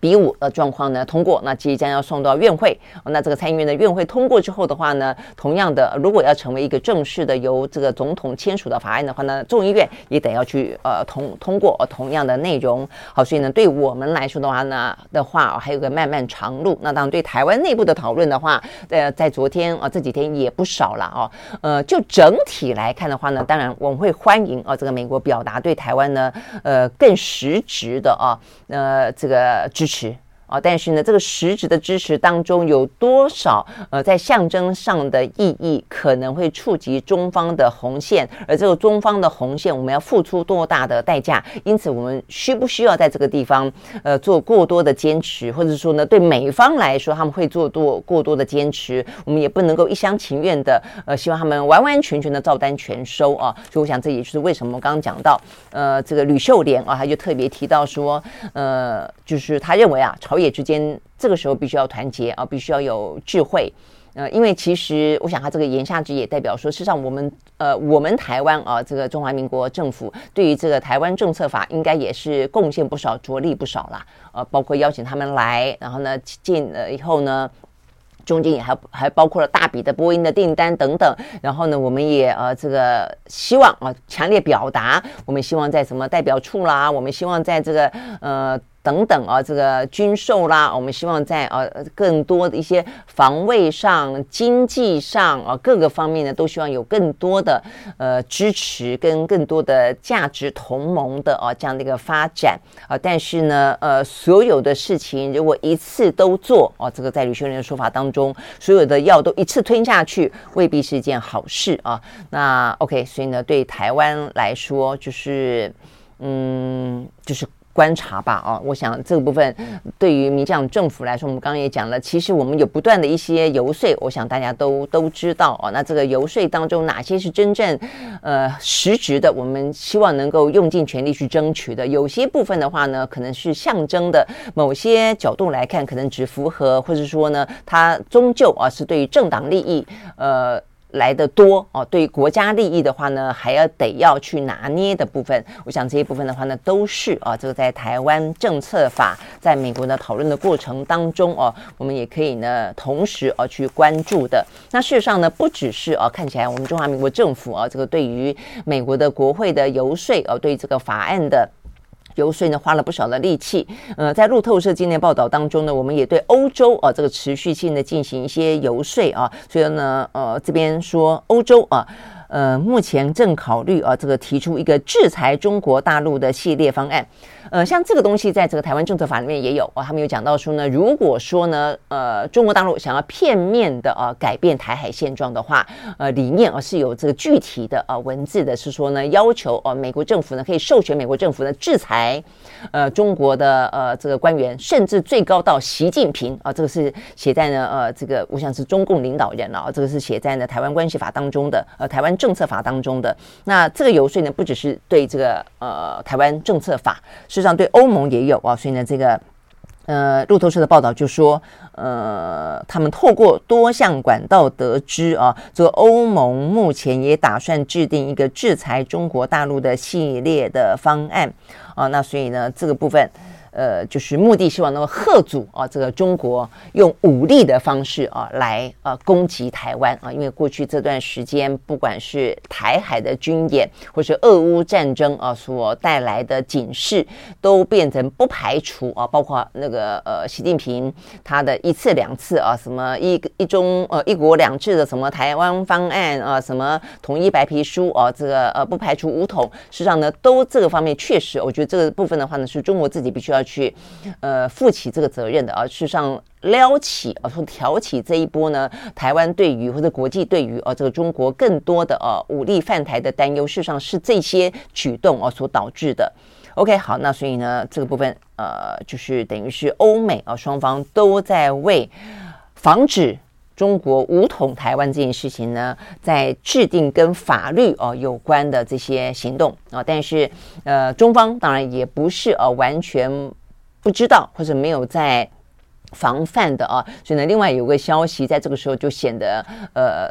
比武的状况呢通过，那即将要送到院会。那这个参议院的院会通过之后的话呢，同样的，如果要成为一个正式的由这个总统签署的法案的话呢，众议院也得要去呃通通过同样的内容。好，所以呢，对我们来说的话呢的话，还有个漫漫长路。那当然，对台湾内部的讨论的话，呃，在昨天啊这几天也不少了哦。呃，就整体来看的话呢，当然我们会欢迎啊这个美国表达对台湾呢呃更实质的啊呃这个。支持。啊，但是呢，这个实质的支持当中有多少呃，在象征上的意义可能会触及中方的红线，而这个中方的红线，我们要付出多大的代价？因此，我们需不需要在这个地方呃做过多的坚持，或者说呢，对美方来说他们会做多过多的坚持，我们也不能够一厢情愿的呃，希望他们完完全全的照单全收啊。所以，我想这也就是为什么我刚刚讲到呃，这个吕秀莲啊，他就特别提到说呃，就是他认为啊，朝野之间这个时候必须要团结啊，必须要有智慧，呃，因为其实我想他这个言下之意也代表说，事实上我们呃，我们台湾啊，这个中华民国政府对于这个台湾政策法应该也是贡献不少，着力不少啦，呃，包括邀请他们来，然后呢进了以后呢，中间也还还包括了大笔的波音的订单等等，然后呢，我们也呃这个希望啊，强烈表达，我们希望在什么代表处啦，我们希望在这个呃。等等啊，这个军售啦，我们希望在呃更多的一些防卫上、经济上啊各个方面呢，都希望有更多的呃支持跟更多的价值同盟的啊这样的一个发展啊。但是呢，呃，所有的事情如果一次都做啊，这个在吕秀莲的说法当中，所有的药都一次吞下去，未必是一件好事啊。那 OK，所以呢，对台湾来说，就是嗯，就是。观察吧，啊，我想这个部分对于民进党政府来说，我们刚刚也讲了，其实我们有不断的一些游说，我想大家都都知道啊。那这个游说当中，哪些是真正呃实质的？我们希望能够用尽全力去争取的。有些部分的话呢，可能是象征的，某些角度来看，可能只符合，或者说呢，它终究啊是对于政党利益呃。来的多哦，对于国家利益的话呢，还要得要去拿捏的部分，我想这一部分的话呢，都是啊，这个在台湾政策法在美国的讨论的过程当中哦，我们也可以呢同时啊去关注的。那事实上呢，不只是啊，看起来我们中华民国政府啊，这个对于美国的国会的游说啊，对这个法案的。游说呢，花了不少的力气。呃，在路透社今年报道当中呢，我们也对欧洲啊这个持续性的进行一些游说啊。所以呢，呃，这边说欧洲啊。呃，目前正考虑啊，这个提出一个制裁中国大陆的系列方案。呃，像这个东西，在这个台湾政策法里面也有啊，他们有讲到说呢，如果说呢，呃，中国大陆想要片面的啊改变台海现状的话，呃，里面啊是有这个具体的啊文字的，是说呢，要求啊美国政府呢可以授权美国政府呢制裁呃中国的呃这个官员，甚至最高到习近平啊，这个是写在呢呃这个我想是中共领导人了啊，这个是写在呢台湾关系法当中的呃台湾政策法当中的。那这个游说呢，不只是对这个呃台湾政策法。实际上，对欧盟也有啊，所以呢，这个呃，路透社的报道就说，呃，他们透过多项管道得知啊，这个欧盟目前也打算制定一个制裁中国大陆的系列的方案啊，那所以呢，这个部分。呃，就是目的希望能够贺阻啊，这个中国用武力的方式啊来呃攻击台湾啊，因为过去这段时间，不管是台海的军演，或是俄乌战争啊所带来的警示，都变成不排除啊，包括那个呃习近平他的一次两次啊，什么一一中呃一国两制的什么台湾方案啊，什么统一白皮书啊，这个呃不排除武统，实际上呢，都这个方面确实，我觉得这个部分的话呢，是中国自己必须要。要去，呃，负起这个责任的而，事实上撩起啊，说挑起这一波呢，台湾对于或者国际对于啊，这个中国更多的啊武力犯台的担忧，事实上是这些举动啊所导致的。OK，好，那所以呢，这个部分呃，就是等于是欧美啊双方都在为防止。中国武统台湾这件事情呢，在制定跟法律哦有关的这些行动啊，但是呃，中方当然也不是呃完全不知道或者没有在防范的啊，所以呢，另外有个消息在这个时候就显得呃。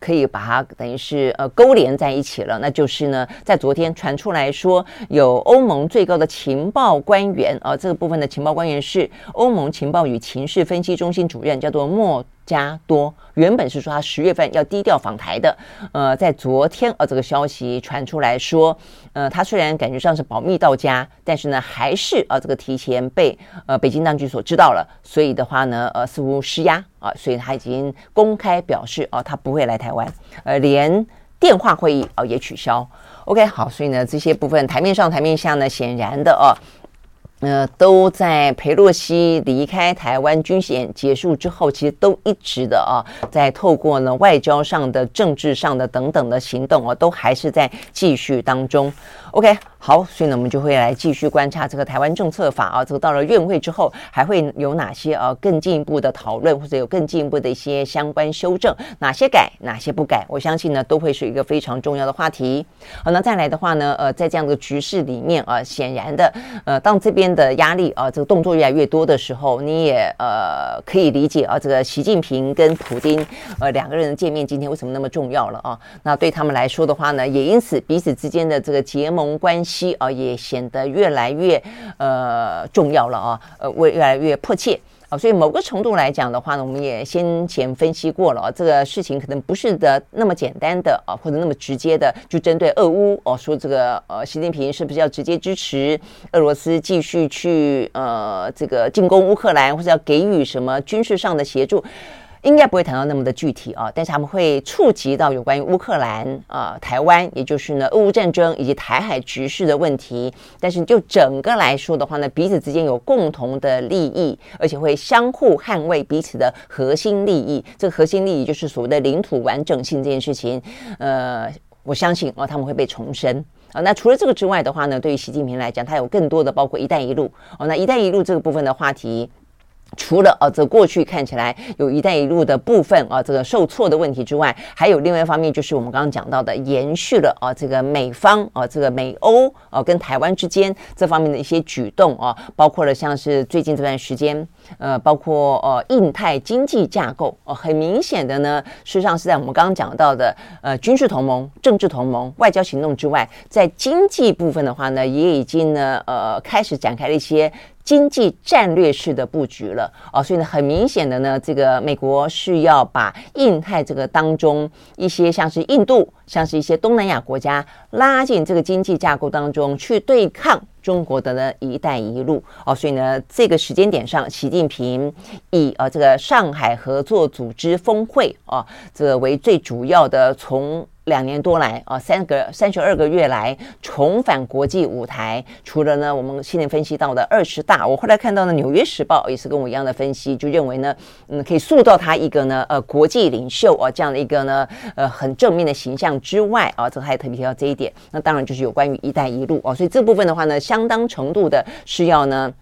可以把它等于是呃勾连在一起了，那就是呢，在昨天传出来说，有欧盟最高的情报官员啊，这个部分的情报官员是欧盟情报与情势分析中心主任，叫做莫加多。原本是说他十月份要低调访台的，呃，在昨天呃这个消息传出来说，呃，他虽然感觉上是保密到家，但是呢，还是、呃、这个提前被呃北京当局所知道了，所以的话呢，呃，似乎施压啊、呃，所以他已经公开表示哦、呃，他不会来台湾，呃，连电话会议啊、呃、也取消。OK，好，所以呢，这些部分台面上台面下呢，显然的哦。呃，都在裴洛西离开台湾军衔结束之后，其实都一直的啊，在透过呢外交上的、政治上的等等的行动啊，都还是在继续当中。OK。好，所以呢，我们就会来继续观察这个台湾政策法啊，这个到了院会之后，还会有哪些呃更进一步的讨论，或者有更进一步的一些相关修正，哪些改，哪些不改，我相信呢，都会是一个非常重要的话题。好，那再来的话呢，呃，在这样的局势里面啊，显然的，呃，当这边的压力啊，这个动作越来越多的时候，你也呃可以理解啊，这个习近平跟普丁呃两个人的见面今天为什么那么重要了啊？那对他们来说的话呢，也因此彼此之间的这个结盟关系。期啊，也显得越来越呃重要了啊，呃，为越来越迫切啊，所以某个程度来讲的话呢，我们也先前分析过了，这个事情可能不是的那么简单的啊，或者那么直接的，就针对俄乌哦，说这个呃，习近平是不是要直接支持俄罗斯继续去呃这个进攻乌克兰，或者要给予什么军事上的协助？应该不会谈到那么的具体啊，但是他们会触及到有关于乌克兰啊、台湾，也就是呢俄乌战争以及台海局势的问题。但是就整个来说的话呢，彼此之间有共同的利益，而且会相互捍卫彼此的核心利益。这个核心利益就是所谓的领土完整性这件事情。呃，我相信哦，他们会被重申啊。那除了这个之外的话呢，对于习近平来讲，他有更多的包括“一带一路”哦。那“一带一路”这个部分的话题。除了啊，这过去看起来有一带一路的部分啊，这个受挫的问题之外，还有另外一方面，就是我们刚刚讲到的，延续了啊，这个美方啊，这个美欧啊，跟台湾之间这方面的一些举动啊，包括了像是最近这段时间，呃，包括呃，印太经济架构哦，很明显的呢，事实上是在我们刚刚讲到的呃，军事同盟、政治同盟、外交行动之外，在经济部分的话呢，也已经呢，呃，开始展开了一些。经济战略式的布局了。啊，所以呢，很明显的呢，这个美国是要把印太这个当中一些像是印度、像是一些东南亚国家拉进这个经济架构当中去对抗中国的呢“一带一路”哦，所以呢，这个时间点上，习近平以呃这个上海合作组织峰会啊，这个为最主要的从两年多来啊，三个三十二个月来重返国际舞台。除了呢，我们现在分析到的二十大，我后来看到呢，《纽约时报》也是跟我一样的分析，就认为呢，嗯，可以塑造他一个呢，呃，国际领袖啊这样的一个呢，呃，很正面的形象之外啊，这还特别提到这一点。那当然就是有关于“一带一路”啊，所以这部分的话呢，相当程度的是要呢。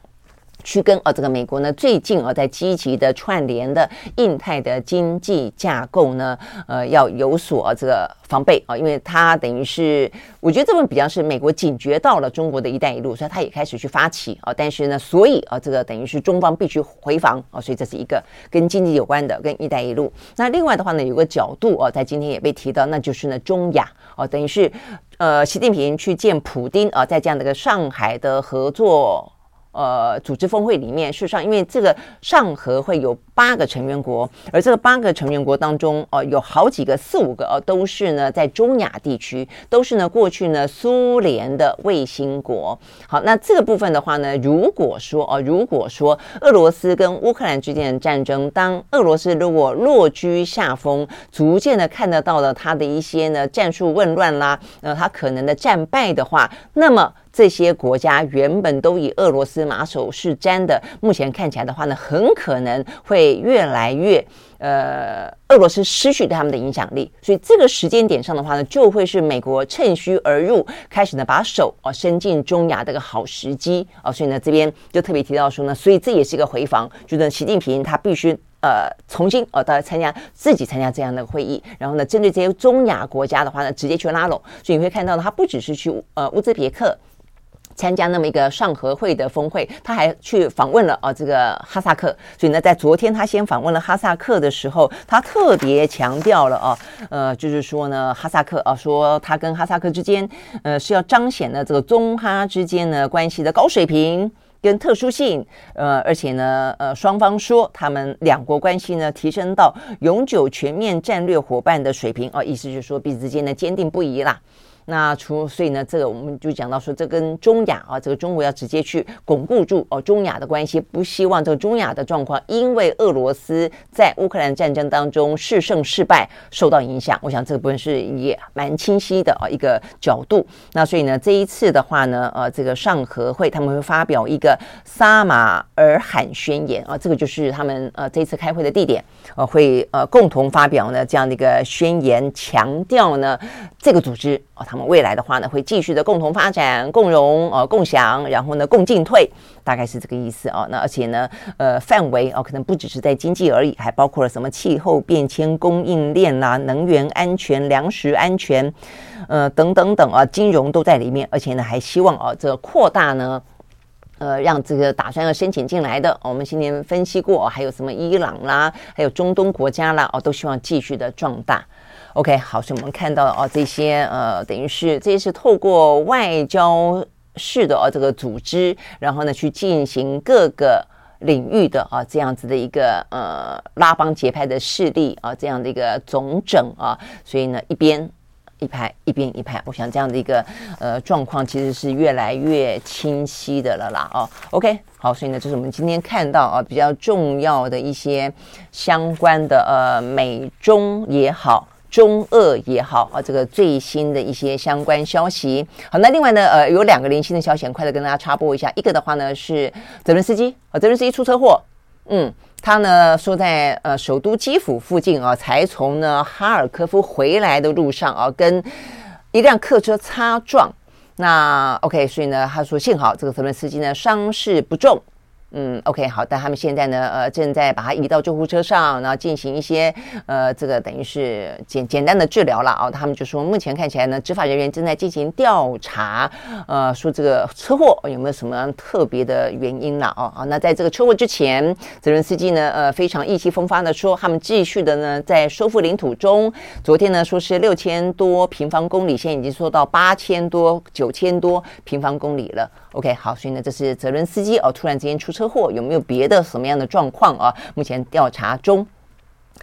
去跟呃这个美国呢最近啊在积极的串联的印太的经济架构呢，呃要有所这个防备啊，因为它等于是我觉得这部分比较是美国警觉到了中国的一带一路，所以它也开始去发起啊，但是呢，所以啊这个等于是中方必须回防啊，所以这是一个跟经济有关的跟一带一路。那另外的话呢，有个角度啊，在今天也被提到，那就是呢中亚啊，等于是呃习近平去见普丁啊，在这样的一个上海的合作。呃，组织峰会里面，事实上，因为这个上合会有八个成员国，而这个八个成员国当中，哦、呃，有好几个四五个哦、呃，都是呢在中亚地区，都是呢过去呢苏联的卫星国。好，那这个部分的话呢，如果说哦、如果说俄罗斯跟乌克兰之间的战争，当俄罗斯如果落居下风，逐渐的看得到了他的一些呢战术混乱啦，呃，他可能的战败的话，那么。这些国家原本都以俄罗斯马首是瞻的，目前看起来的话呢，很可能会越来越呃，俄罗斯失去对他们的影响力，所以这个时间点上的话呢，就会是美国趁虚而入，开始呢把手啊伸进中亚的一个好时机啊，所以呢这边就特别提到说呢，所以这也是一个回防，就是习近平他必须呃重新呃到参加自己参加这样的会议，然后呢针对这些中亚国家的话呢，直接去拉拢，所以你会看到呢，他不只是去呃乌兹别克。参加那么一个上合会的峰会，他还去访问了啊这个哈萨克，所以呢，在昨天他先访问了哈萨克的时候，他特别强调了啊，呃，就是说呢，哈萨克啊，说他跟哈萨克之间，呃，是要彰显呢这个中哈之间呢关系的高水平跟特殊性，呃，而且呢，呃，双方说他们两国关系呢提升到永久全面战略伙伴的水平啊，意思就是说彼此之间的坚定不移啦。那除所以呢，这个我们就讲到说，这跟中亚啊，这个中国要直接去巩固住哦中亚的关系，不希望这个中亚的状况因为俄罗斯在乌克兰战争当中是胜是败受到影响。我想这个部分是也蛮清晰的啊一个角度。那所以呢，这一次的话呢，呃，这个上合会他们会发表一个撒马尔罕宣言啊，这个就是他们呃这次开会的地点，呃，会呃共同发表呢这样的一个宣言，强调呢这个组织他们。未来的话呢，会继续的共同发展、共荣、呃、共享，然后呢，共进退，大概是这个意思啊。那而且呢，呃，范围哦，可能不只是在经济而已，还包括了什么气候变迁、供应链啦、能源安全、粮食安全，呃，等等等啊，金融都在里面。而且呢，还希望啊，这个扩大呢，呃，让这个打算要申请进来的，我们今年分析过，还有什么伊朗啦，还有中东国家啦，哦，都希望继续的壮大。OK，好，所以我们看到哦，这些呃，等于是这些是透过外交式的哦这个组织，然后呢去进行各个领域的啊这样子的一个呃拉帮结派的势力啊这样的一个总整啊，所以呢一边一派一边一派，我想这样的一个呃状况其实是越来越清晰的了啦哦。OK，好，所以呢这是我们今天看到啊比较重要的一些相关的呃美中也好。中俄也好啊，这个最新的一些相关消息。好，那另外呢，呃，有两个零星的消息，很快的跟大家插播一下。一个的话呢是泽伦斯基啊，泽伦斯基出车祸，嗯，他呢说在呃首都基辅附近啊，才从呢哈尔科夫回来的路上啊，跟一辆客车擦撞。那 OK，所以呢，他说幸好这个泽伦斯基呢伤势不重。嗯，OK，好，但他们现在呢，呃，正在把他移到救护车上，然后进行一些，呃，这个等于是简简单的治疗了啊。他们就说，目前看起来呢，执法人员正在进行调查，呃，说这个车祸有没有什么特别的原因了啊？啊，那在这个车祸之前，泽伦斯基呢，呃，非常意气风发的说，他们继续的呢，在收复领土中。昨天呢，说是六千多平方公里，现在已经说到八千多、九千多平方公里了。OK，好，所以呢，这是泽伦斯基哦，突然之间出车祸，有没有别的什么样的状况啊？目前调查中。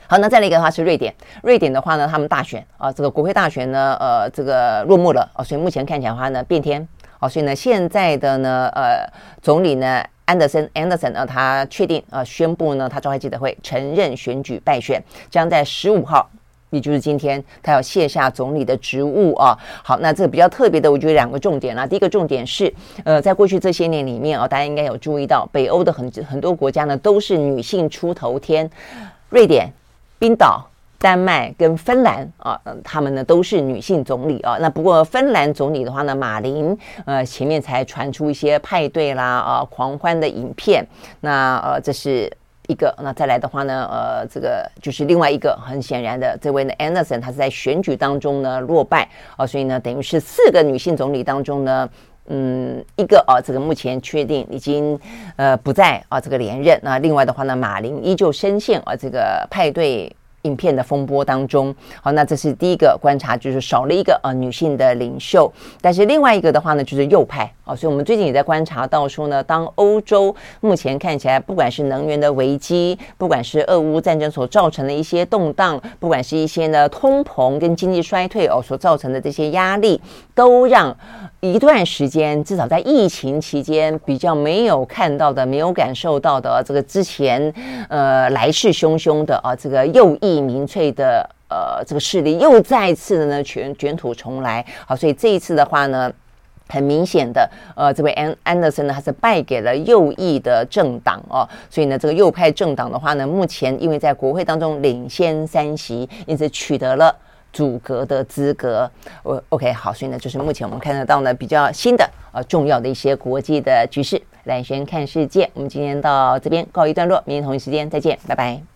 好，那再来一个的话是瑞典，瑞典的话呢，他们大选啊，这个国会大选呢，呃，这个落幕了啊，所以目前看起来的话呢，变天啊，所以呢，现在的呢，呃，总理呢，安德森，安德森呢，他确定啊，宣布呢，他召开记者会，承认选举败选，将在十五号。也就是今天他要卸下总理的职务啊。好，那这个比较特别的，我觉得两个重点啦。第一个重点是，呃，在过去这些年里面啊，大家应该有注意到，北欧的很很多国家呢都是女性出头天，瑞典、冰岛。丹麦跟芬兰啊，他们呢都是女性总理啊。那不过芬兰总理的话呢，马林呃前面才传出一些派对啦啊狂欢的影片。那呃这是一个。那再来的话呢，呃这个就是另外一个很显然的，这位呢 Anderson 他是在选举当中呢落败啊，所以呢等于是四个女性总理当中呢，嗯一个啊这个目前确定已经呃不在啊这个连任。那另外的话呢，马林依旧深陷啊这个派对。影片的风波当中，好，那这是第一个观察，就是少了一个呃女性的领袖。但是另外一个的话呢，就是右派啊，所以我们最近也在观察到说呢，当欧洲目前看起来，不管是能源的危机，不管是俄乌战争所造成的一些动荡，不管是一些呢通膨跟经济衰退哦所造成的这些压力，都让一段时间，至少在疫情期间比较没有看到的、没有感受到的这个之前呃来势汹汹的啊这个右翼。民粹的呃，这个势力又再次的呢卷卷土重来，好，所以这一次的话呢，很明显的，呃，这位安安德森呢，他是败给了右翼的政党哦，所以呢，这个右派政党的话呢，目前因为在国会当中领先三席，因此取得了组阁的资格。我 OK 好，所以呢，就是目前我们看得到呢比较新的呃重要的一些国际的局势。兰萱看世界，我们今天到这边告一段落，明天同一时间再见，拜拜。